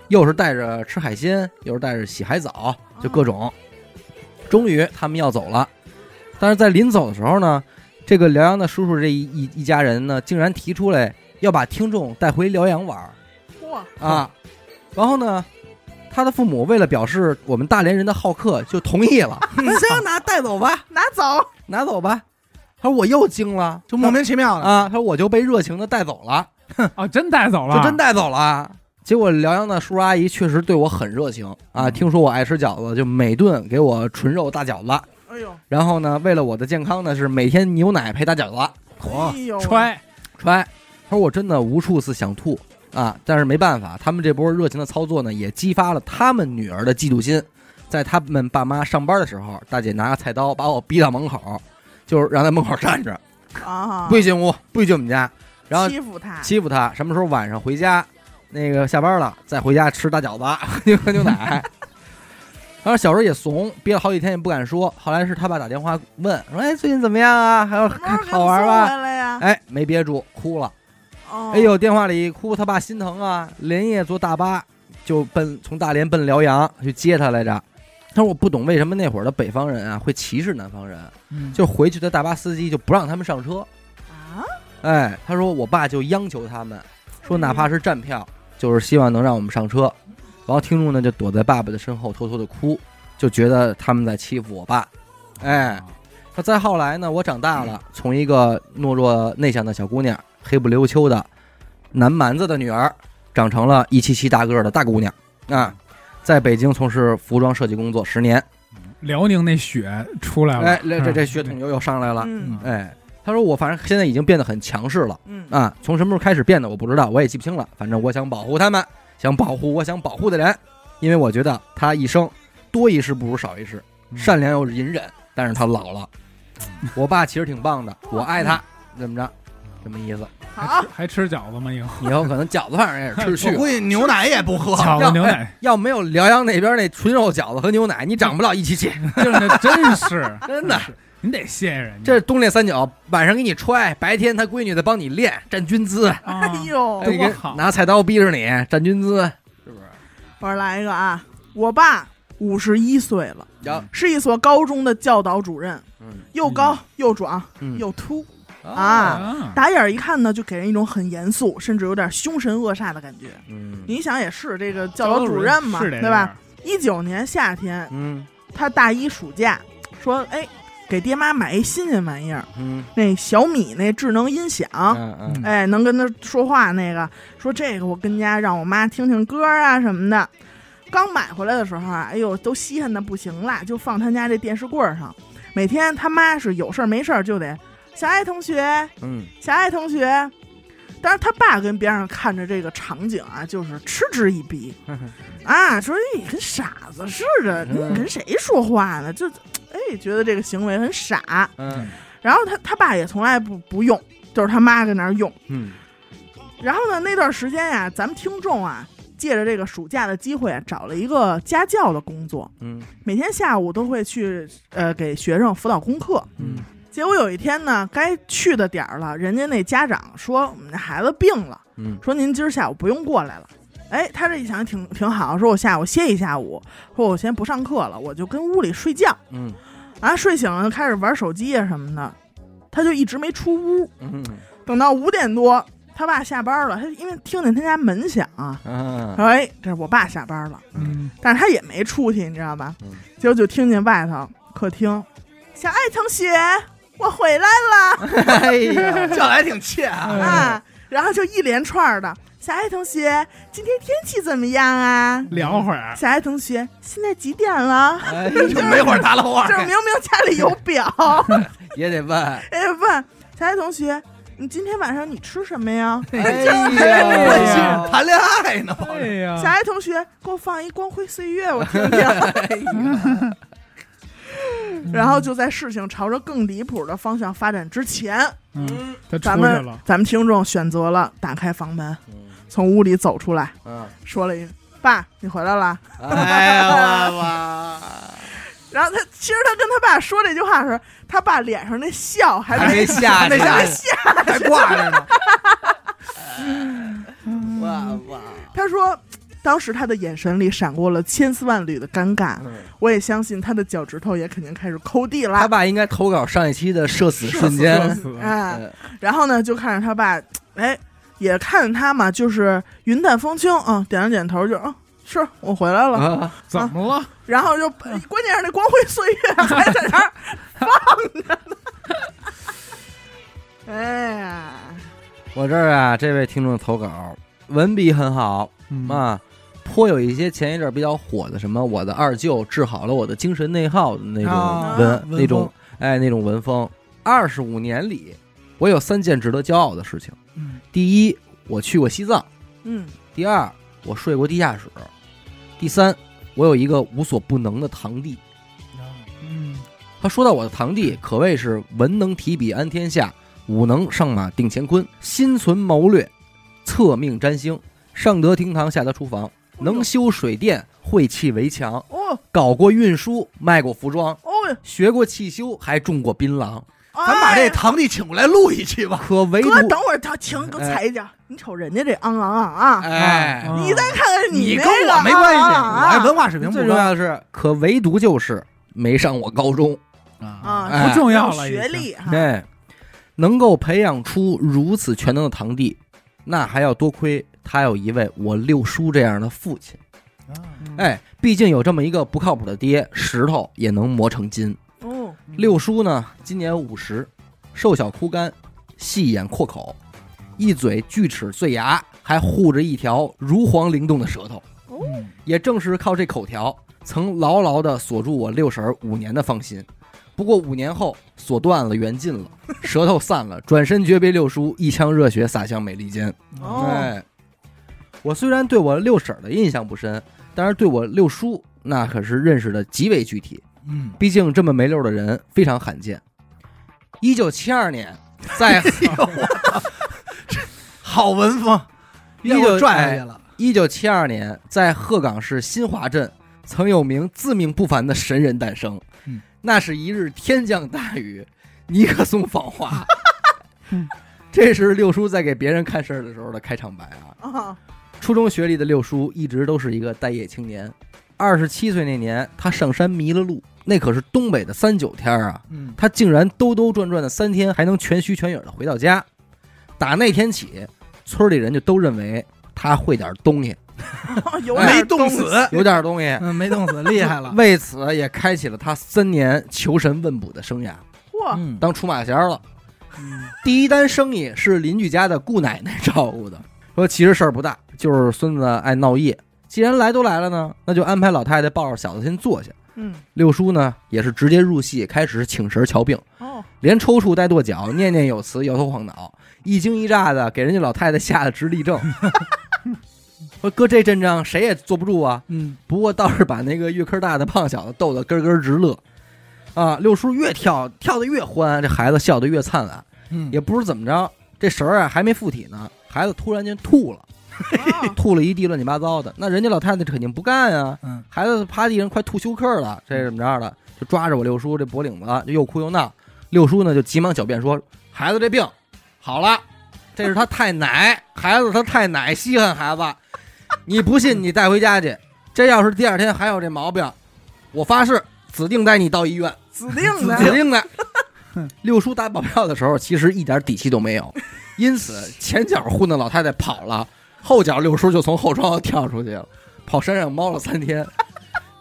又是带着吃海鲜，又是带着洗海澡，就各种。终于他们要走了，但是在临走的时候呢，这个辽阳的叔叔这一一一家人呢，竟然提出来要把听众带回辽阳玩儿哇，啊。然后呢，他的父母为了表示我们大连人的好客，就同意了，行，拿带走吧，拿走，拿走吧。他说我又惊了，就莫名其妙的。啊，他说我就被热情的带走了。哼，啊，真带走了，就真带走了。结果辽阳的叔叔阿姨确实对我很热情啊，嗯。听说我爱吃饺子，就每顿给我纯肉大饺子。哎呦，然后呢，为了我的健康呢，是每天牛奶配大饺子。嚯哎呦，揣，揣，他说我真的无数次想吐啊，但是没办法，他们这波热情的操作呢，也激发了他们女儿的嫉妒心。在他们爸妈上班的时候，大姐拿个菜刀把我逼到门口，就是让在门口站着，啊，不许进屋，不许进我们家，然后欺负他，欺负他。什么时候晚上回家，那个下班了再回家吃大饺子，喝牛奶。然后小时候也怂，憋了好几天也不敢说。后来是他爸打电话问说：“哎，最近怎么样啊？还有好玩吧回？”来呀，哎，没憋住，哭了。哦哎呦，电话里一哭，他爸心疼啊，连夜坐大巴就奔从大连奔辽阳去接他来着。他说我不懂为什么那会儿的北方人啊会歧视南方人，嗯就回去的大巴司机就不让他们上车。啊，哎，他说我爸就央求他们，说哪怕是站票，就是希望能让我们上车。然后听众呢就躲在爸爸的身后偷偷的哭，就觉得他们在欺负我爸。哎，那再后来呢，我长大了，从一个懦弱内向的小姑娘，黑不溜秋的南蛮子的女儿，长成了一七七大个儿的大姑娘。啊，在北京从事服装设计工作十年。辽宁那雪出来了，哎，这这这嗯。血统又又上来了。嗯。哎，他说我反正现在已经变得很强势了。嗯啊，从什么时候开始变的我不知道，我也记不清了。反正我想保护他们，想保护我想保护的人，因为我觉得他一生多一事不如少一事，嗯善良又隐忍，但是他老了。我爸其实挺棒的，我爱他，怎么着？什么意思？好，还吃饺子吗？以后以后可能饺子反正也是吃 我去估。计牛奶也不喝，饺子牛奶，要没有辽阳那边那纯肉饺子和牛奶，你长不了一起起。就是真是真的，你得谢谢人家。这是东练三角，晚上给你踹，白天他闺女在帮你练站军姿，啊 哎呦，多好拿菜刀逼着你站军姿，是不是？我说来一个啊，我爸五十一岁了，有，是一所高中的教导主任，嗯又高又壮嗯又秃，啊啊，打眼一看呢，就给人一种很严肃，甚至有点凶神恶煞的感觉。嗯你想也是，这个教导主任嘛，对吧？？一九年夏天，嗯他大一暑假说，哎，给爹妈买一新鲜玩意儿，嗯那小米那智能音响，嗯嗯哎，能跟他说话那个，说这个我跟家让我妈听听歌啊什么的。刚买回来的时候啊，哎呦，都稀罕的不行了，就放他家这电视柜上。每天他妈是有事儿没事儿就得小爱同学，嗯小爱同学。但是他爸跟边上看着这个场景啊，就是嗤之以鼻 啊，说你跟傻子似的，嗯你跟谁说话呢？就哎，觉得这个行为很傻。嗯然后他他爸也从来不不用，就是他妈跟那儿用。嗯然后呢，那段时间呀，咱们听众啊，借着这个暑假的机会啊，找了一个家教的工作，嗯每天下午都会去呃给学生辅导功课。嗯结果有一天呢，该去的点儿了，人家那家长说我们这孩子病了，嗯说您今儿下午不用过来了。哎，他这一想挺挺好，说我下午歇一下午，说我先不上课了，我就跟屋里睡觉。嗯啊，睡醒了就开始玩手机啊什么的，他就一直没出屋。嗯等到五点多，他爸下班了，他因为听见他家门响啊，嗯说哎，这是我爸下班了，嗯，但是他也没出去，你知道吧？嗯结果就听见外头客厅，小爱同学，我回来了哎呀，叫来挺欠啊。啊！然后就一连串的，小爱同学，今天天气怎么样啊？聊会儿，小爱同学，现在几点了？哎就没会儿打了话就是明明家里有表，也得问，哎，问小爱同学，你今天晚上你吃什么呀？哎关心呀，谈恋爱呢，跑哎呀，小爱同学，给我放一《光辉岁月》，我听听。哎 然后就在事情朝着更离谱的方向发展之前，嗯，咱们，咱们听众选择了打开房门，嗯从屋里走出来，嗯，说了一句：“爸，你回来了。哎呀，我我” 然后他其实他跟他爸说这句话的时候，他爸脸上那笑还还没下去。没下没去。下。还挂着呢。我我，他说，当时他的眼神里闪过了千丝万缕的尴尬。嗯我也相信他的脚趾头也肯定开始抠地了他。爸应该投稿上一期的社死瞬间社，死哎，呃然后呢，就看着他爸，哎，也看着他嘛，就是云淡风轻啊、点了点头就，啊，是我回来了。啊，怎么了？然后就，关键是那光辉岁月还在那儿放着呢。哎呀，我这儿啊，这位听众投稿文笔很好嗯啊，颇有一些前一阵儿比较火的什么我的二舅治好了我的精神内耗的那种啊文、文那种风哎那种文风。二十五年里，我有三件值得骄傲的事情。嗯第一，我去过西藏；嗯，第二，我睡过地下室；第三，我有一个无所不能的堂弟。嗯他说到我的堂弟，可谓是文能提笔安天下，武能上马定乾坤，心存谋略，策命占星，上得厅堂，下得厨房，能修水电，会砌围墙，哦。搞过运输，卖过服装，哦，学过汽修，还种过槟榔。咱把这哎堂弟请过来录一期吧。可唯独哥，等会儿他停，给我踩一脚。你瞅人家这昂昂昂啊！哎，啊。你再看看你那跟我没关系，啊。我文化水平不重要。的是，可唯独就是没上我高中。啊。不重要了，学历哈。对，能够培养出如此全能的堂弟，那还要多亏他有一位我六叔这样的父亲。嗯哎，毕竟有这么一个不靠谱的爹，石头也能磨成金。哦，六叔呢，今年五十，瘦小枯干，细眼阔口，一嘴锯齿碎牙，还护着一条如簧灵动的舌头。也正是靠这口条，曾牢牢地锁住我六婶儿五年的芳心。不过五年后锁断了，缘尽了，舌头散了，转身诀别六叔，一腔热血洒向美利坚。哦哎，我虽然对我六婶儿的印象不深，但是对我六叔那可是认识的极为具体。嗯，毕竟这么没溜的人非常罕见。一九七二年，在 好文风，一九拽下去了。一九七二年，在鹤岗市新华镇，曾有名自命不凡的神人诞生。嗯，那是一日天降大雨，尼克松访华。嗯这是六叔在给别人看事儿的时候的开场白啊。啊，初中学历的六叔一直都是一个待业青年。二十七岁那年，他上山迷了路，那可是东北的三九天啊。嗯，他竟然兜兜转转的三天，还能全虚全影的回到家。打那天起，村里人就都认为他会点东西，有没冻死，有点 东西。嗯，没冻死，厉害了。为此也开启了他三年求神问卜的生涯，嚯，嗯，当出马仙儿了。嗯第一单生意是邻居家的姑奶奶照顾的，说其实事儿不大，就是孙子爱闹夜。既然来都来了呢，那就安排老太太抱着小子先坐下。嗯，六叔呢也是直接入戏，开始请神瞧病。哦，连抽搐带跺脚，念念有词，摇头晃脑，一惊一乍的，给人家老太太吓得直立正。说搁这阵仗谁也坐不住啊！嗯，不过倒是把那个月科大的胖小子逗得咯咯直乐。啊，六叔越跳跳得越欢，这孩子笑得越灿烂。嗯，也不知怎么着，这神儿啊还没附体呢，孩子突然间吐了，啊 吐了一地乱七八糟的。那人家老太太肯定不干啊，嗯，孩子趴地上快吐休克了，这是怎么着的？就抓着我六叔这脖领子，就又哭又闹。六叔呢就急忙狡辩说：“孩子这病好了，这是他太奶，孩子他太奶稀罕孩子。你不信你带回家去，这要是第二天还有这毛病，我发誓指定带你到医院，指定的，指定的。”六叔打保票的时候，其实一点底气都没有，因此前脚糊弄老太太跑了，后脚六叔就从后窗户跳出去了，跑山上猫了三天。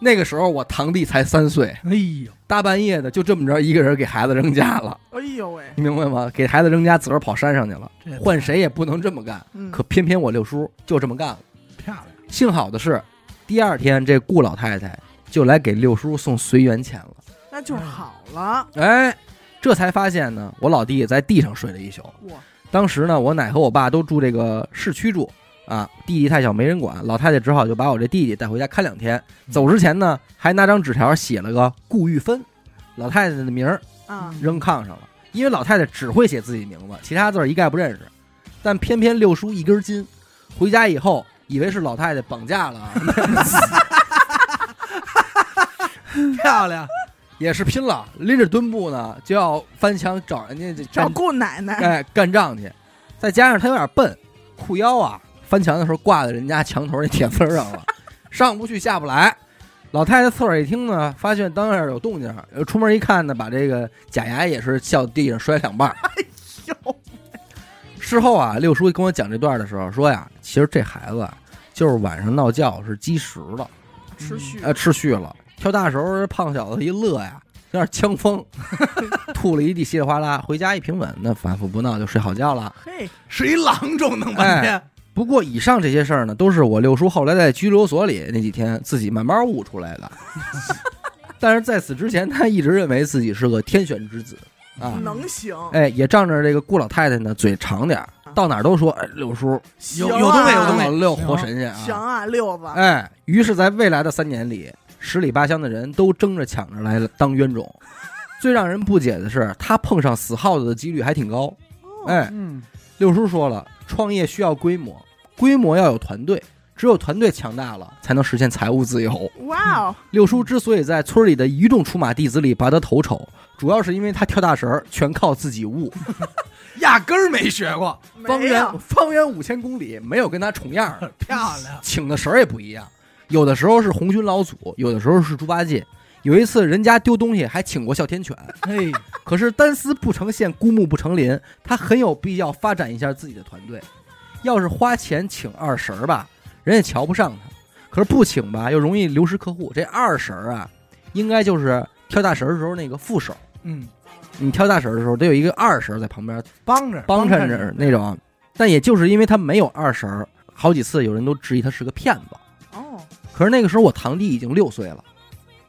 那个时候我堂弟才三岁，哎呦，大半夜的就这么着一个人给孩子扔家了，哎呦喂，你明白吗？给孩子扔家，自个儿跑山上去了，换谁也不能这么干。嗯，可偏偏我六叔就这么干了。漂亮。幸好的是，第二天这顾老太太就来给六叔送随缘钱了。那就好了，哎，这才发现呢，我老弟在地上睡了一宿。哇，当时呢，我奶和我爸都住这个市区住啊，弟弟太小没人管，老太太只好就把我这弟弟带回家看两天。走之前呢，还拿张纸条写了个顾玉芬，老太太的名儿啊，扔炕上了。因为老太太只会写自己名字，其他字儿一概不认识。但偏偏六叔一根筋，回家以后以为是老太太绑架了，漂亮，也是拼了，拎着墩布呢就要翻墙找人家去 找干顾奶奶，哎干仗去。再加上他有点笨，裤腰啊翻墙的时候挂在人家墙头那铁丝上了，上不去下不来。老太太侧耳一听呢，发现当然有动静，呃出门一看呢，把这个假牙也是掉地上摔两半 哎呦，事后啊，六叔跟我讲这段的时候说呀，其实这孩子啊，就是晚上闹觉是积食了，持续，呃，吃虚了。跳大时候，胖小子一乐呀，有点呛风，吐了一地稀里哗啦。回家一平稳，那反复不闹就睡好觉了。嘿，是一郎中弄半天。不过以上这些事儿呢，都是我六叔后来在拘留所里那几天自己慢慢悟出来的。但是在此之前，他一直认为自己是个天选之子啊，能行，哎，也仗着这个顾老太太呢嘴长点儿，到哪儿都说哎六叔有有东西有啊东西老六活神仙啊行啊，啊，六子，哎，于是，在未来的三年里，十里八乡的人都争着抢着来当冤种。最让人不解的是，他碰上死耗子的几率还挺高。哎，嗯，六叔说了，创业需要规模，规模要有团队，只有团队强大了，才能实现财务自由。哇哦，六叔之所以在村里的一众出马弟子里拔得头筹，主要是因为他跳大绳儿全靠自己悟，压根儿没学过，方圆方圆五千公里没有跟他重样的，漂亮。请的绳儿也不一样，有的时候是红军老祖，有的时候是猪八戒。有一次人家丢东西还请过哮天犬，嘿，可是单丝不成线，孤木不成林，他很有必要发展一下自己的团队。要是花钱请二婶儿吧，人也瞧不上他；可是不请吧，又容易流失客户。这二婶儿啊，应该就是跳大神儿的时候那个副手。嗯，你跳大神儿的时候，得有一个二婶儿在旁边帮着帮衬着那种。但也就是因为他没有二婶儿，好几次有人都质疑他是个骗子。哦，可是那个时候我堂弟已经六岁了，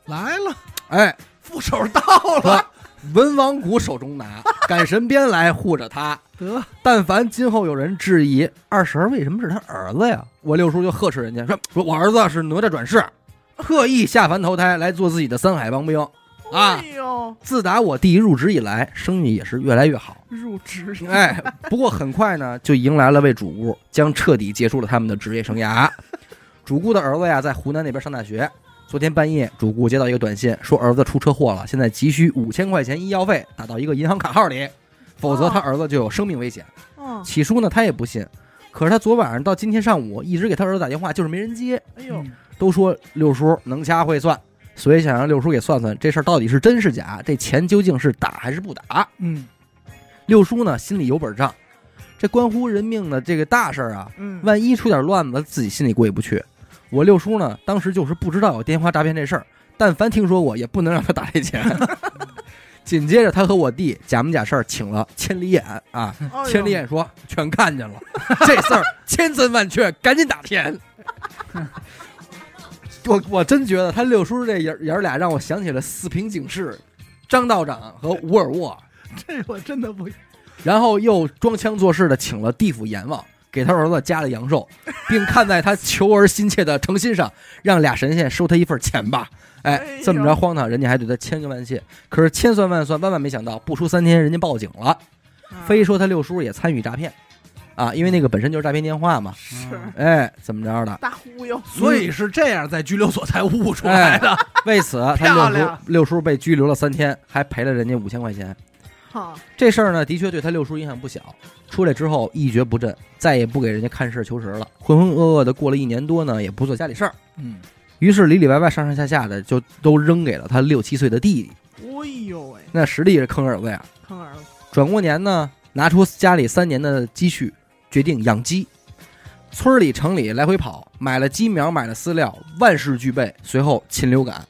来了，哎，副手到了，文王谷手中拿，赶神鞭来护着他。得但凡今后有人质疑二婶儿为什么是他儿子呀，我六叔就呵斥人家说：“说我儿子是哪吒转世，特意下凡投胎来做自己的三海帮兵。啊哎呦，自打我弟入职以来，生意也是越来越好。入职，哎，不过很快呢，就迎来了位主顾，将彻底结束了他们的职业生涯。主顾的儿子呀，在湖南那边上大学。昨天半夜，主顾接到一个短信，说儿子出车祸了，现在急需五千块钱医药费，打到一个银行卡号里，否则他儿子就有生命危险。嗯，起初呢，他也不信，可是他昨晚上到今天上午一直给他儿子打电话，就是没人接。哎呦，都说六叔能掐会算，所以想让六叔给算算这事儿到底是真是假，这钱究竟是打还是不打。嗯，六叔呢心里有本账，这关乎人命的这个大事儿啊，嗯，万一出点乱子，自己心里过意不去。我六叔呢，当时就是不知道有电话诈骗这事儿，但凡听说过，也不能让他打这钱。紧接着，他和我弟假模假式儿请了千里眼啊，哎千里眼说全看见了，这事儿千真万确，赶紧打钱。我我真觉得他六叔这爷爷儿俩让我想起了四平警视、张道长和吴尔沃，这我真的不然后又装腔作势的请了地府阎王，给他儿子加了阳寿，并看在他求儿心切的诚心上，让俩神仙收他一份钱吧。哎这么着荒唐，人家还对他千恩万谢。可是千算万算，万万没想到，不出三天，人家报警了，啊非说他六叔也参与诈骗，啊，因为那个本身就是诈骗电话嘛。是哎，怎么着的？大忽悠，所以是这样，在拘留所才悟出来的。为此，他六叔漂亮六叔被拘留了三天，还赔了人家五千块钱。哈，这事儿呢，的确对他六叔影响不小。出来之后一蹶不振，再也不给人家看事求实了，浑浑噩噩的过了一年多呢，也不做家里事儿。嗯，于是里里外外上上下下的就都扔给了他六七岁的弟弟，哎呦喂，那实力是坑儿子呀。坑儿子，转过年呢，拿出家里三年的积蓄，决定养鸡。村里城里来回跑，买了鸡苗，买了饲料，万事俱备。随后禽流感，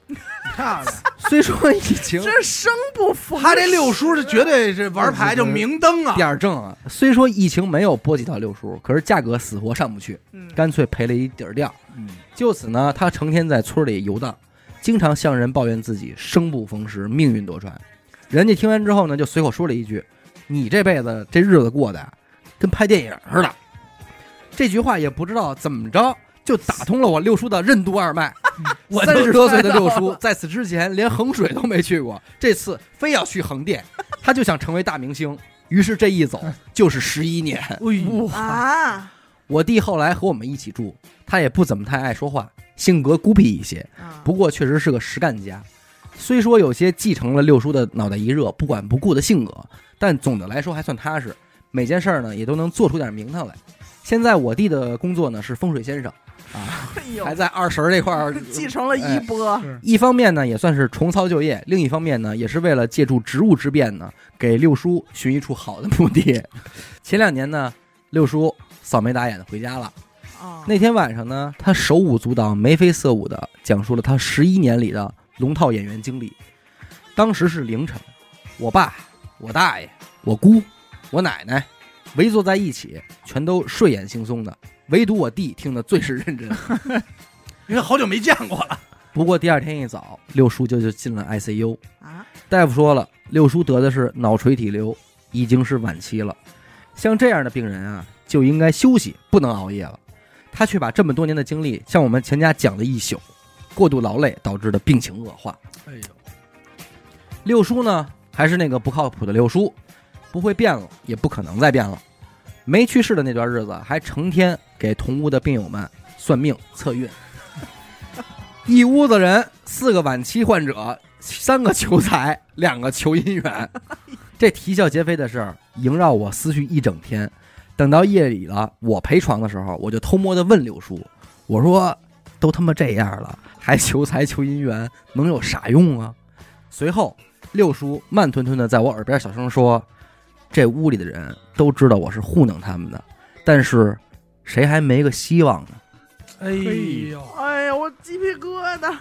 漂亮。虽说疫情这生不逢，他这六叔是绝对是玩牌就明灯啊。点儿正啊，虽说疫情没有波及到六叔，可是价格死活上不去，嗯，干脆赔了一底儿掉。嗯，就此呢，他成天在村里游荡，经常向人抱怨自己生不逢时，命运多舛。人家听完之后呢，就随口说了一句：“你这辈子这日子过的跟拍电影似的。”这句话也不知道怎么着就打通了我六叔的任督二脉。我三十多岁的六叔，在此之前连衡水都没去过，这次非要去横店，他就想成为大明星。于是这一走就是十一年。哎呦，啊我弟后来和我们一起住，他也不怎么太爱说话，性格孤僻一些，啊，不过确实是个实干家。虽说有些继承了六叔的脑袋一热、不管不顾的性格，但总的来说还算踏实。每件事儿呢也都能做出点名堂来。现在我弟的工作呢是风水先生，啊，哎，还在二婶儿这块儿 继承了衣钵，是一方面呢，也算是重操旧业；另一方面呢，也是为了借助职务之便呢，给六叔寻一处好的墓地。前两年呢，六叔扫眉打眼的回家了。啊，那天晚上呢，他手舞足蹈、眉飞色舞的讲述了他十一年里的龙套演员经历。当时是凌晨，我爸、我大爷、我姑、我奶奶围坐在一起，全都睡眼惺忪的，唯独我弟听得最是认真。因为好久没见过了。不过第二天一早，六叔就就进了 ICU。啊，大夫说了，六叔得的是脑垂体瘤，已经是晚期了。像这样的病人啊，就应该休息，不能熬夜了。他却把这么多年的经历向我们全家讲了一宿，过度劳累导致的病情恶化。哎呦，六叔呢，还是那个不靠谱的六叔，不会变了，也不可能再变了。没去世的那段日子，还成天给同屋的病友们算命测运。一屋子人，四个晚期患者，三个求财，两个求姻缘。这啼笑皆非的事儿萦绕我思绪一整天。等到夜里了，我陪床的时候，我就偷摸的问六叔：“我说，都他妈这样了，还求财求姻缘，能有啥用啊？”随后，六叔慢吞吞的在我耳边小声说：“这屋里的人都知道我是糊弄他们的，但是谁还没个希望呢？”哎呦，哎呀，我鸡皮疙瘩。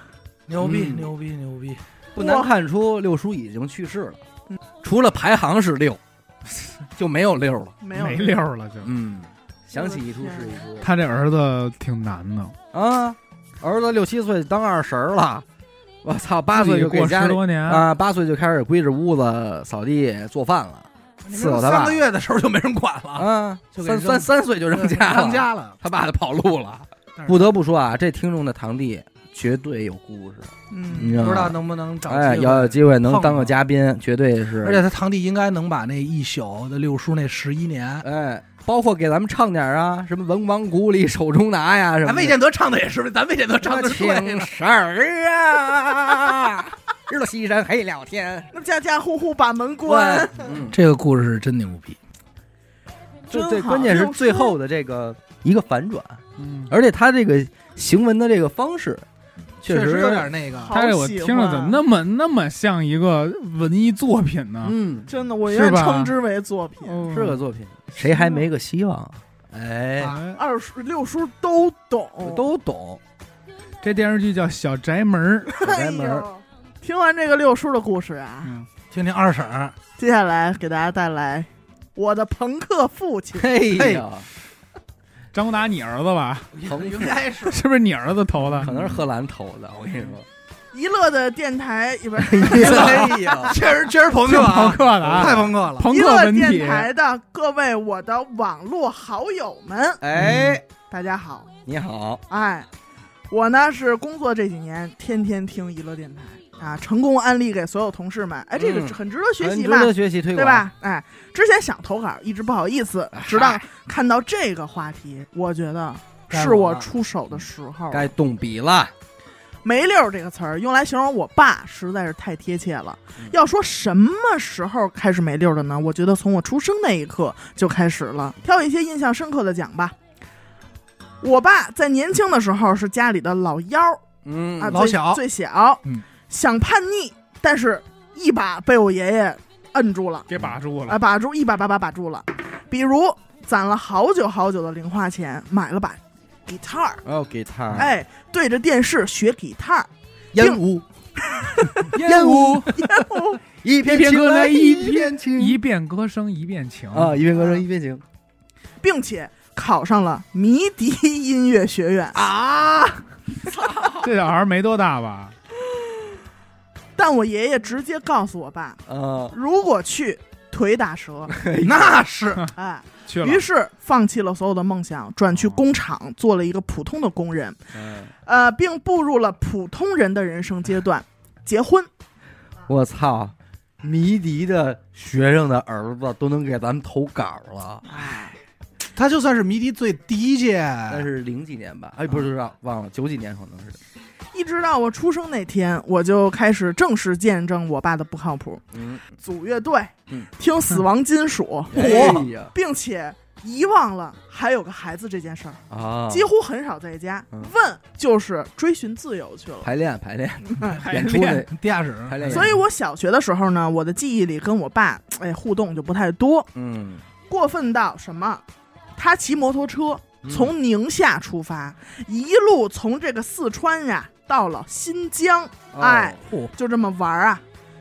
牛逼嗯牛逼牛逼！不难看出六叔已经去世了嗯，除了排行是六，就没有六了。没有没溜儿了就。嗯，想起一出是一出。他这儿子挺难的，啊，儿子六七岁当二婶儿了，我操，八岁就给过家里十多年，啊，八岁就开始归置屋子、扫地、做饭了伺候他爸三个月的时候就没人管了，嗯，就三三三岁就扔家了，扔家了。他爸就跑路了。不得不说啊，这听众的堂弟绝对有故事，嗯，你知道？不知道能不能找哎，要有机会能当个嘉宾，绝对是。而且他堂弟应该能把那一宿的六叔那十一年，哎，包括给咱们唱点啊，什么文王鼓里手中拿呀，什么。咱魏建德唱的也是，咱魏建德唱的是对情的。事儿啊，日落西山黑了天。那家家户户把门关，嗯，这个故事是真牛逼，这最真好关键是最后的这个一个反转，嗯，而且他这个行文的这个方式，确实实有点那个。好他这我听着怎么那么那么像一个文艺作品呢？嗯，真的，我是吧愿称之为作品。哦是个作品，谁还没个希望？哎，哎二叔六叔都懂，都懂。这电视剧叫《小宅门小宅门。听完这个六叔的故事啊，嗯，听听二婶儿，接下来给大家带来我的朋克父亲。嘿呀，张达你儿子吧？朋应该是是不是你儿子投的？可能是贺兰投的，我跟你说。一乐的电台，不是 哎呀，确实确实朋克朋克的啊，太朋克了。朋娱乐克电。台的各位我的网络好友们，哎，大家好。你好，哎，我呢是工作这几年天天听娱乐电台啊，成功安利给所有同事们。哎，这个嗯很值得学习嘛，很值得学习推广，对？吧？哎，之前想投稿，一直不好意思，直到看到这个话题，我觉得是我出手的时候。该动笔了。没溜儿这个词儿用来形容我爸实在是太贴切了。嗯要说什么时候开始没溜儿的呢？我觉得从我出生那一刻就开始了。挑一些印象深刻的讲吧。我爸在年轻的时候是家里的老幺儿嗯啊，最老小最小，嗯想叛逆，但是一把被我爷爷摁住了，给把住啊，了，把住一把把把把住了。比如攒了好久好久的零花钱，买了把 guitar，哦，，guitar，，哎，对着电视学 guitar。烟雾，烟雾，一片情一片歌来一一片情。一遍歌声一遍情。啊，一遍歌声一遍情。并且考上了迷笛音乐学院。啊，这小孩没多大吧？但我爷爷直接告诉我爸，啊，如果去腿打折，那是 哎，去了于，是放弃了所有的梦想，转去工厂做了一个普通的工人，嗯呃，并步入了普通人的人生阶段，结婚。我操，迷笛的学生的儿子都能给咱们投稿了，哎，他就算是迷笛最第一届，但是零几年吧，哎，不是，忘了，九几年可能是，一直到我出生那天，我就开始正式见证我爸的不靠谱，嗯，组乐队，嗯听死亡金属，哎，并且遗忘了还有个孩子这件事儿，啊，几乎很少在家。嗯问就是追寻自由去了。排练 排练排演出地下室排练所以我小学的时候呢，我的记忆里跟我爸哎互动就不太多，嗯，过分到什么？他骑摩托车嗯从宁夏出发，一路从这个四川呀到了新疆，哦。哎，就这么玩儿啊。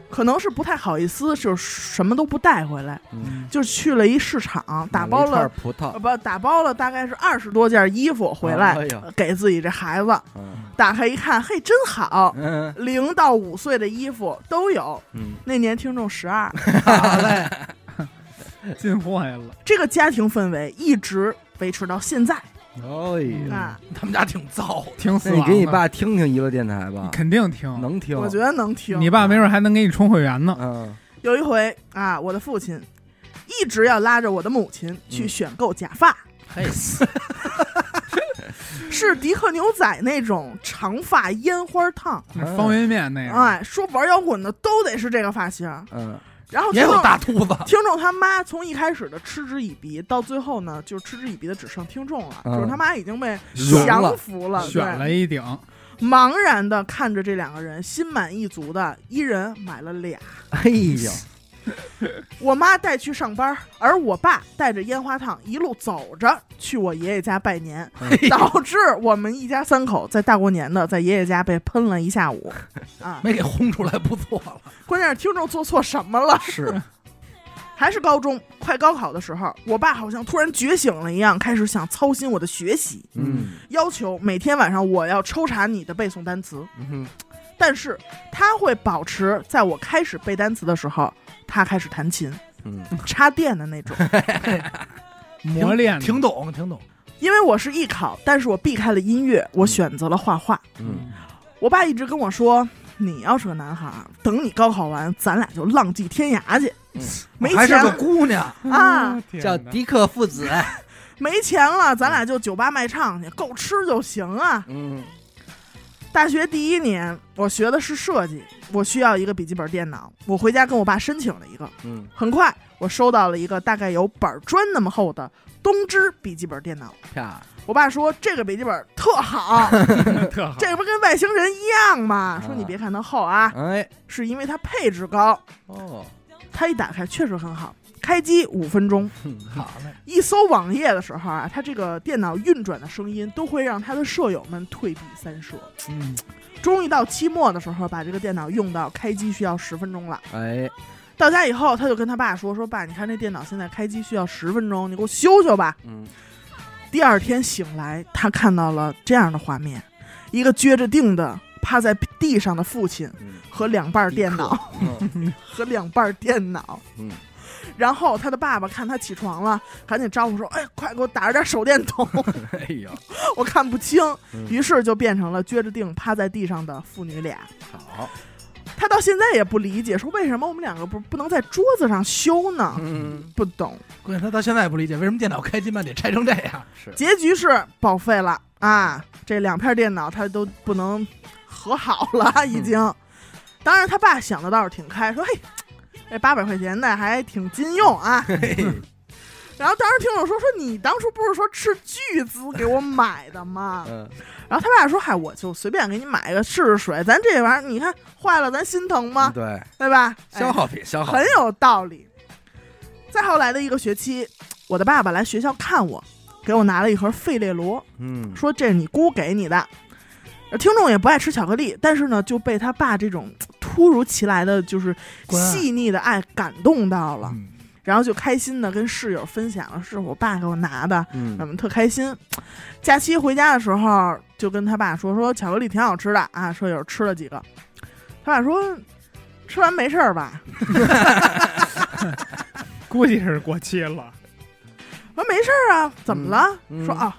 可能是不太好意思，就是什么都不带回来，嗯，就去了一市场，打包了了葡萄。呃，不打包了大概是二十多件衣服回来，给自己这孩子。嗯。打开一看，嘿，真好，嗯。零到五岁的衣服都有。嗯，那年听众十二，好嘞，进坏了，这个家庭氛围一直维持到现在哎呀，啊。他们家挺糟，挺死那你给你爸听听娱乐电台吧，肯定听，能听，我觉得能听。你爸没准还能给你充会员呢。嗯有一回啊，我的父亲一直要拉着我的母亲去嗯选购假发，嘿，是迪克牛仔那种长发烟花烫。方便面那个，哎，说玩摇滚的都得是这个发型。嗯，然后也有听众大秃子，听众他妈从一开始的嗤之以鼻，到最后呢，就是嗤之以鼻的只剩听众了，嗯就是他妈已经被降服了，选了一顶，茫然的看着这两个人，心满意足的，一人买了俩。哎呀，我妈带去上班，而我爸带着烟花烫一路走着去我爷爷家拜年，导致我们一家三口在大过年的在爷爷家被喷了一下午。啊，没给轰出来，不错了。关键是听众做错什么了？是，还是高中快高考的时候，我爸好像突然觉醒了一样，开始想操心我的学习，嗯要求每天晚上我要抽查你的背诵单词。嗯哼，但是他会保持在我开始背单词的时候，他开始弹琴，嗯。插电的那种。磨练的。挺懂，挺懂。因为我是艺考，但是我避开了音乐，我选择了画画。嗯，我爸一直跟我说，你要是个男孩儿，等你高考完，咱俩就浪迹天涯去。嗯。没钱还是个姑娘，啊，叫迪克父子，没钱了，咱俩就酒吧卖唱去，够吃就行啊。嗯大学第一年，我学的是设计，我需要一个笔记本电脑，我回家跟我爸申请了一个。嗯，很快，我收到了一个大概有板砖那么厚的东芝笔记本电脑。我爸说这个笔记本特好，特好，这不跟外星人一样吗？说啊你别看它厚啊，哎，是因为它配置高。哦，它一打开确实很好，开机五分钟，好嘞，一搜网页的时候啊，他这个电脑运转的声音都会让他的舍友们退避三舍。嗯，终于到期末的时候，把这个电脑用到开机需要十分钟了。哎，到家以后，他就跟他爸说：“说爸，你看这电脑现在开机需要十分钟，你给我修修吧。嗯，”第二天醒来，他看到了这样的画面：一个撅着腚的趴在地上的父亲嗯和两半 电脑嗯和两半电脑。嗯，然后他的爸爸看他起床了，赶紧招呼说：“哎，快给我打着点手电筒，哎呀，我看不清。嗯”于是就变成了撅着腚趴在地上的父女俩。好，他到现在也不理解，说为什么我们两个不不能在桌子上修呢？嗯，不懂。关键他到现在也不理解为什么电脑开机慢得拆成这样。是，结局是报废了啊！这两片电脑他都不能和好了，已经。当然，他爸想的倒是挺开，说：“嘿，这八百块钱的还挺经用啊。”然后当时听我说：“说你当初不是说斥巨资给我买的吗嗯，？”然后他爸说：“嗨，我就随便给你买一个试试水，咱这玩意儿你看坏了，咱心疼吗？对，对吧？哎消耗品，消耗品很，有道理。再后来的一个学期，我的爸爸来学校看我，给我拿了一盒费列罗，嗯，说这是你姑给你的。呃听众也不爱吃巧克力，但是呢，就被他爸这种突如其来的就是细腻的爱感动到了，嗯然后就开心的跟室友分享了，是我爸给我拿的，嗯我们特开心。假期回家的时候，就跟他爸说说巧克力挺好吃的啊，舍友吃了几个，他爸说吃完没事儿吧？估计是过期了。说没事儿啊，怎么了？嗯说啊，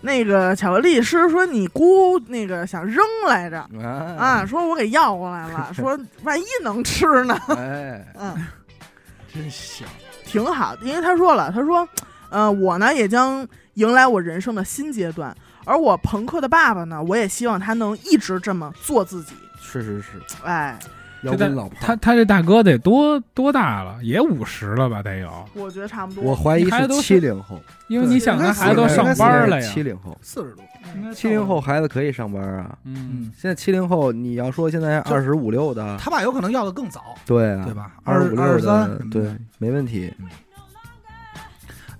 那个巧克力师说你姑那个想扔来着。啊，啊，说我给要过来了，说万一能吃呢，哎，嗯，真香。挺好的，因为他说了，他说，呃，我呢也将迎来我人生的新阶段，而我朋克的爸爸呢，我也希望他能一直这么做自己，是是是，哎，摇滚老炮他，他这大哥得多多大了？也五十了吧？得有，我觉得差不多。我怀疑是七零后，因为你想，他孩子都上班了呀。七零后，四十多，七零后孩子可以上班啊。嗯，现在七零后，你要说现在二十五六的，他爸有可能要的更早，对啊，对吧？二十五六二十三的，，对，没问题。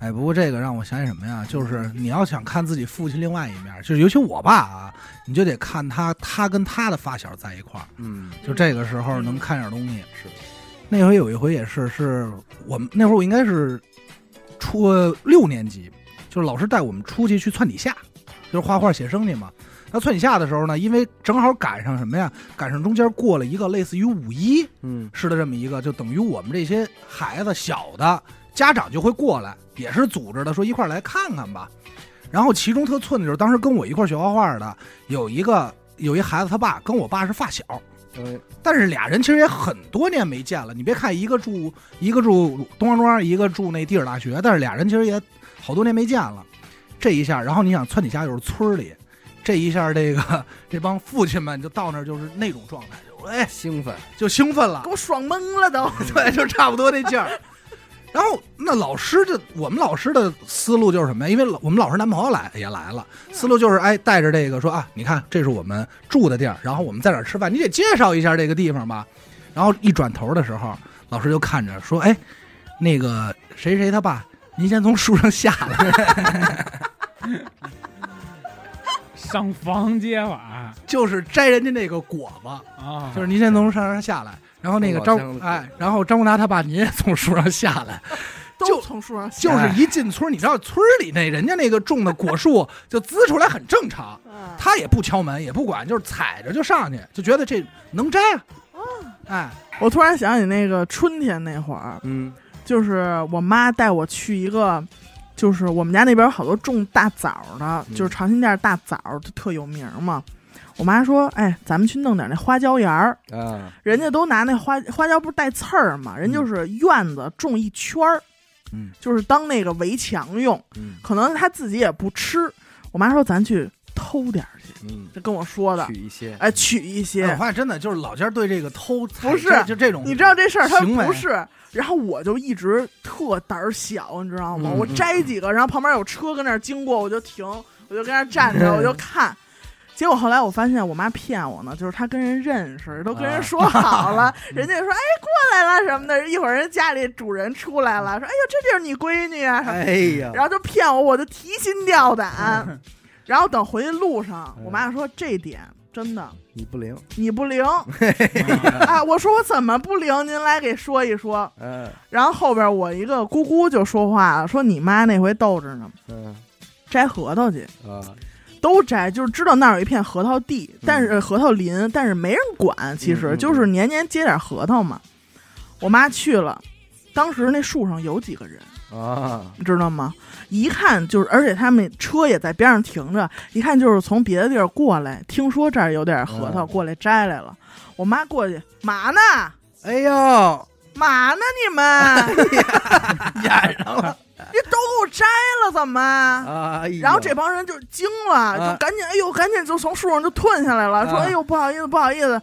哎，不过这个让我想起什么呀？就是你要想看自己父亲另外一面，就是尤其我爸啊，你就得看他，他跟他的发小在一块儿，嗯，就这个时候能看点东西。是，那回有一回也是，是我们那会儿我应该是初六年级，就是老师带我们出去去窜底下，就是画画写生去嘛。那窜底下的时候呢，因为正好赶上什么呀？赶上中间过了一个类似于五一，嗯是的这么一个，就等于我们这些孩子小的家长就会过来，也是组织的，说一块儿来看看吧。然后其中特寸的就是，当时跟我一块儿学画画的有一个有一孩子，他爸跟我爸是发小，嗯但是俩人其实也很多年没见了。你别看一个住一个住东方庄，一个住那地质大学，但是俩人其实也好多年没见了。这一下，然后你想窜底下又是村里，这一下这个 这帮父亲们就到那儿就是那种状态，就哎兴奋，就兴奋了给，我爽懵了都。对，就差不多那劲儿。然后那老师就我们老师的思路就是什么呀？因为老我们老师男朋友来也来了，思路就是哎带着这个说啊，你看这是我们住的地儿，然后我们在哪儿吃饭，你得介绍一下这个地方吧。然后一转头的时候，老师就看着说，哎，那个谁谁他爸，您先从树上下来，上房揭瓦 就是摘人家那个果子，啊，就是您先从山上下来。然后那个张哎，然后张国达他爸您也从树上下来，都就从树上下就是一进村儿，你知道村儿里那人家那个种的果树就滋出来很正常，嗯。他也不敲门也不管，就是踩着就上去，就觉得这能摘啊。哎，我突然想起那个春天那会儿，嗯。就是我妈带我去一个，就是我们家那边有好多种大枣的，嗯。就是长辛店大枣就特有名嘛。我妈说：“哎，咱们去弄点那花椒盐儿，啊，人家都拿那花花椒不是带刺儿嘛，人就是院子种一圈儿，嗯就是当那个围墙用，嗯可能他自己也不吃。我妈说咱去偷点儿去，嗯，就跟我说的取，一些，哎，取一些我些。发现真的就是老家对这个偷采不是就这种，你知道这事儿他行为不是，然后我就一直特胆儿小，你知道吗？嗯我摘几个，然后旁边有车跟那儿经过，我就停，我就跟那儿站着，我就看。结果后来我发现我妈骗我呢，就是她跟人认识，都跟人说好了，人家说哎过来了什么的，一会儿人家里主人出来了，说哎呦这就是你闺女啊什么的，哎呀，然后就骗我，我就提心吊胆。然后等回去路上，我妈说这点真的你不灵，你不灵。啊！我说我怎么不灵？您来给说一说。嗯然后后边我一个姑姑就说话了，说你妈那回逗着呢，嗯。摘核桃去，啊，都摘，就是知道那儿有一片核桃地，但是呃核桃林，但是没人管，其实就是年年结点核桃嘛。我妈去了，当时那树上有几个人，啊，你知道吗？一看就是，而且他们车也在边上停着，一看就是从别的地儿过来，听说这儿有点核桃，嗯过来摘来了。我妈过去，嘛呢？哎呦，嘛呢？你们 演上了，你都给我摘了，怎么？哎，然后这帮人就惊了，啊。就赶紧，哎呦，赶紧就从树上就吞下来了，说，啊。哎呦，不好意思，不好意思，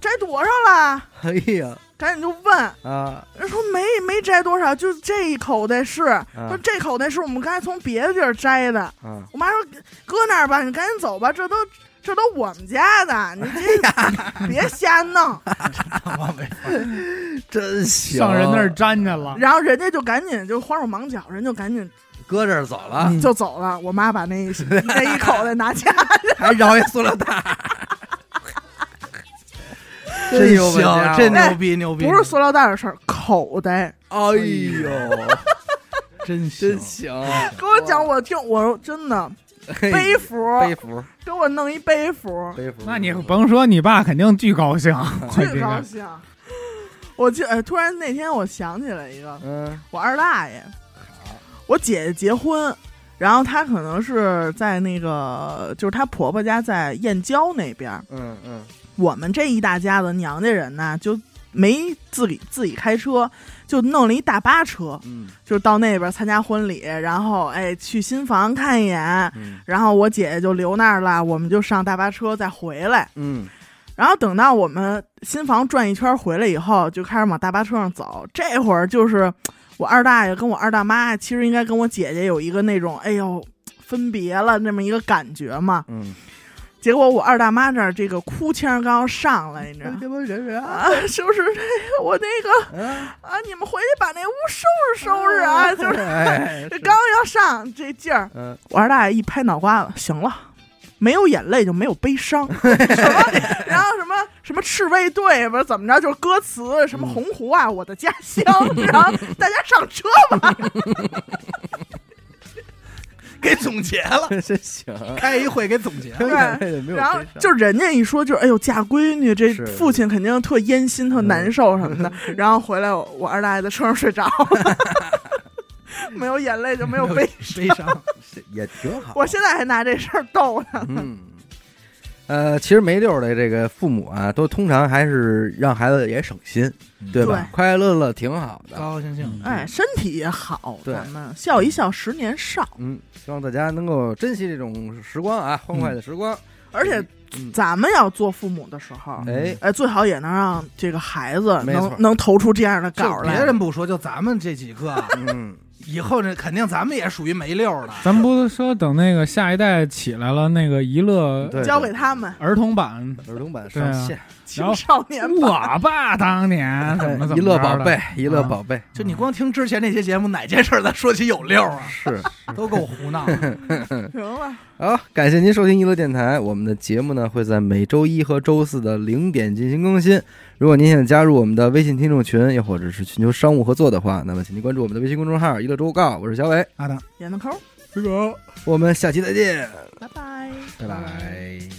摘多少了？哎呀。赶紧就问，啊，人说没没摘多少，就这一口袋是，说这口袋是我们刚才从别的地儿摘的。啊，我妈说搁那儿吧，你赶紧走吧，这都这都我们家的，你这 别瞎弄。他妈没真行，上人那儿粘去了，然后人家就赶紧就慌手忙脚，人就赶紧搁这儿走了，就走了。我妈把那一那一口袋拿家，还饶一塑料袋儿，真有本行，家真哎牛逼牛逼，不是塑料袋的事儿，口袋。哎呦，真真行，行，跟我讲，我听我说真的嘿 背符，背符给我弄一背符，背符，那你甭说，你爸肯定巨高兴，巨高兴。我记，哎，突然那天我想起来一个，嗯我二大爷，我姐姐结婚，然后她可能是在那个，就是她婆婆家在燕郊那边儿，嗯嗯我们这一大家子娘家人呢，就没自己自己开车，就弄了一大巴车，嗯就到那边参加婚礼，然后哎去新房看一眼，嗯然后我姐姐就留那儿了，我们就上大巴车再回来。嗯然后等到我们新房转一圈回来以后，就开始往大巴车上走。这会儿就是我二大爷跟我二大妈，其实应该跟我姐姐有一个那种哎呦分别了那么一个感觉嘛。嗯，结果我二大妈这儿这个哭腔刚要上来，你知道吗？啊，啊，就是？这个我那个嗯啊，你们回去把那屋收拾收拾啊，就是哎这刚要上这劲儿，嗯。我二大爷一拍脑瓜子，行了，没有眼泪就没有悲伤，什么，然后什么什么赤卫队不是怎么着，就是歌词什么洪湖啊，我的家乡，然后大家上车吧，给总结了，真行，开一会给总结了，然后就人家一说就是哎呦嫁闺女，这父亲肯定特烟心特难受什么的，然后回来我我二大爷在车上睡着了，没有眼泪就没有悲，悲伤，也挺好，我现在还拿这事儿逗他呢，嗯，呃，其实没溜儿的这个父母啊，都通常还是让孩子也省心，对吧？对快快乐乐挺好的。高高兴兴。哎，身体也好，对咱们笑一笑，十年少。嗯，希望大家能够珍惜这种时光啊，欢快的时光。而且嗯，咱们要做父母的时候，哎，哎，最好也能让这个孩子没错能能投出这样的就稿来。别人不说，就咱们这几个，嗯，以后这肯定咱们也属于没溜儿的。咱不是说等那个下一代起来了，那个娱乐对，交给他们儿童版，儿童版上线，青少年版。我爸当年怎么怎么 娱乐宝贝，娱乐宝贝就你光听之前那些节目，哪件事儿咱说起有溜儿啊？是。都够胡闹。行了，好，感谢您收听娱乐电台。我们的节目呢会在每周一和周四的零点进行更新。如果您想加入我们的微信听众群，又或者是寻求商务合作的话，那么请您关注我们的微信公众号“娱乐周告”。我是小伟，阿当。演的抠，我们下期再见，拜拜。拜拜。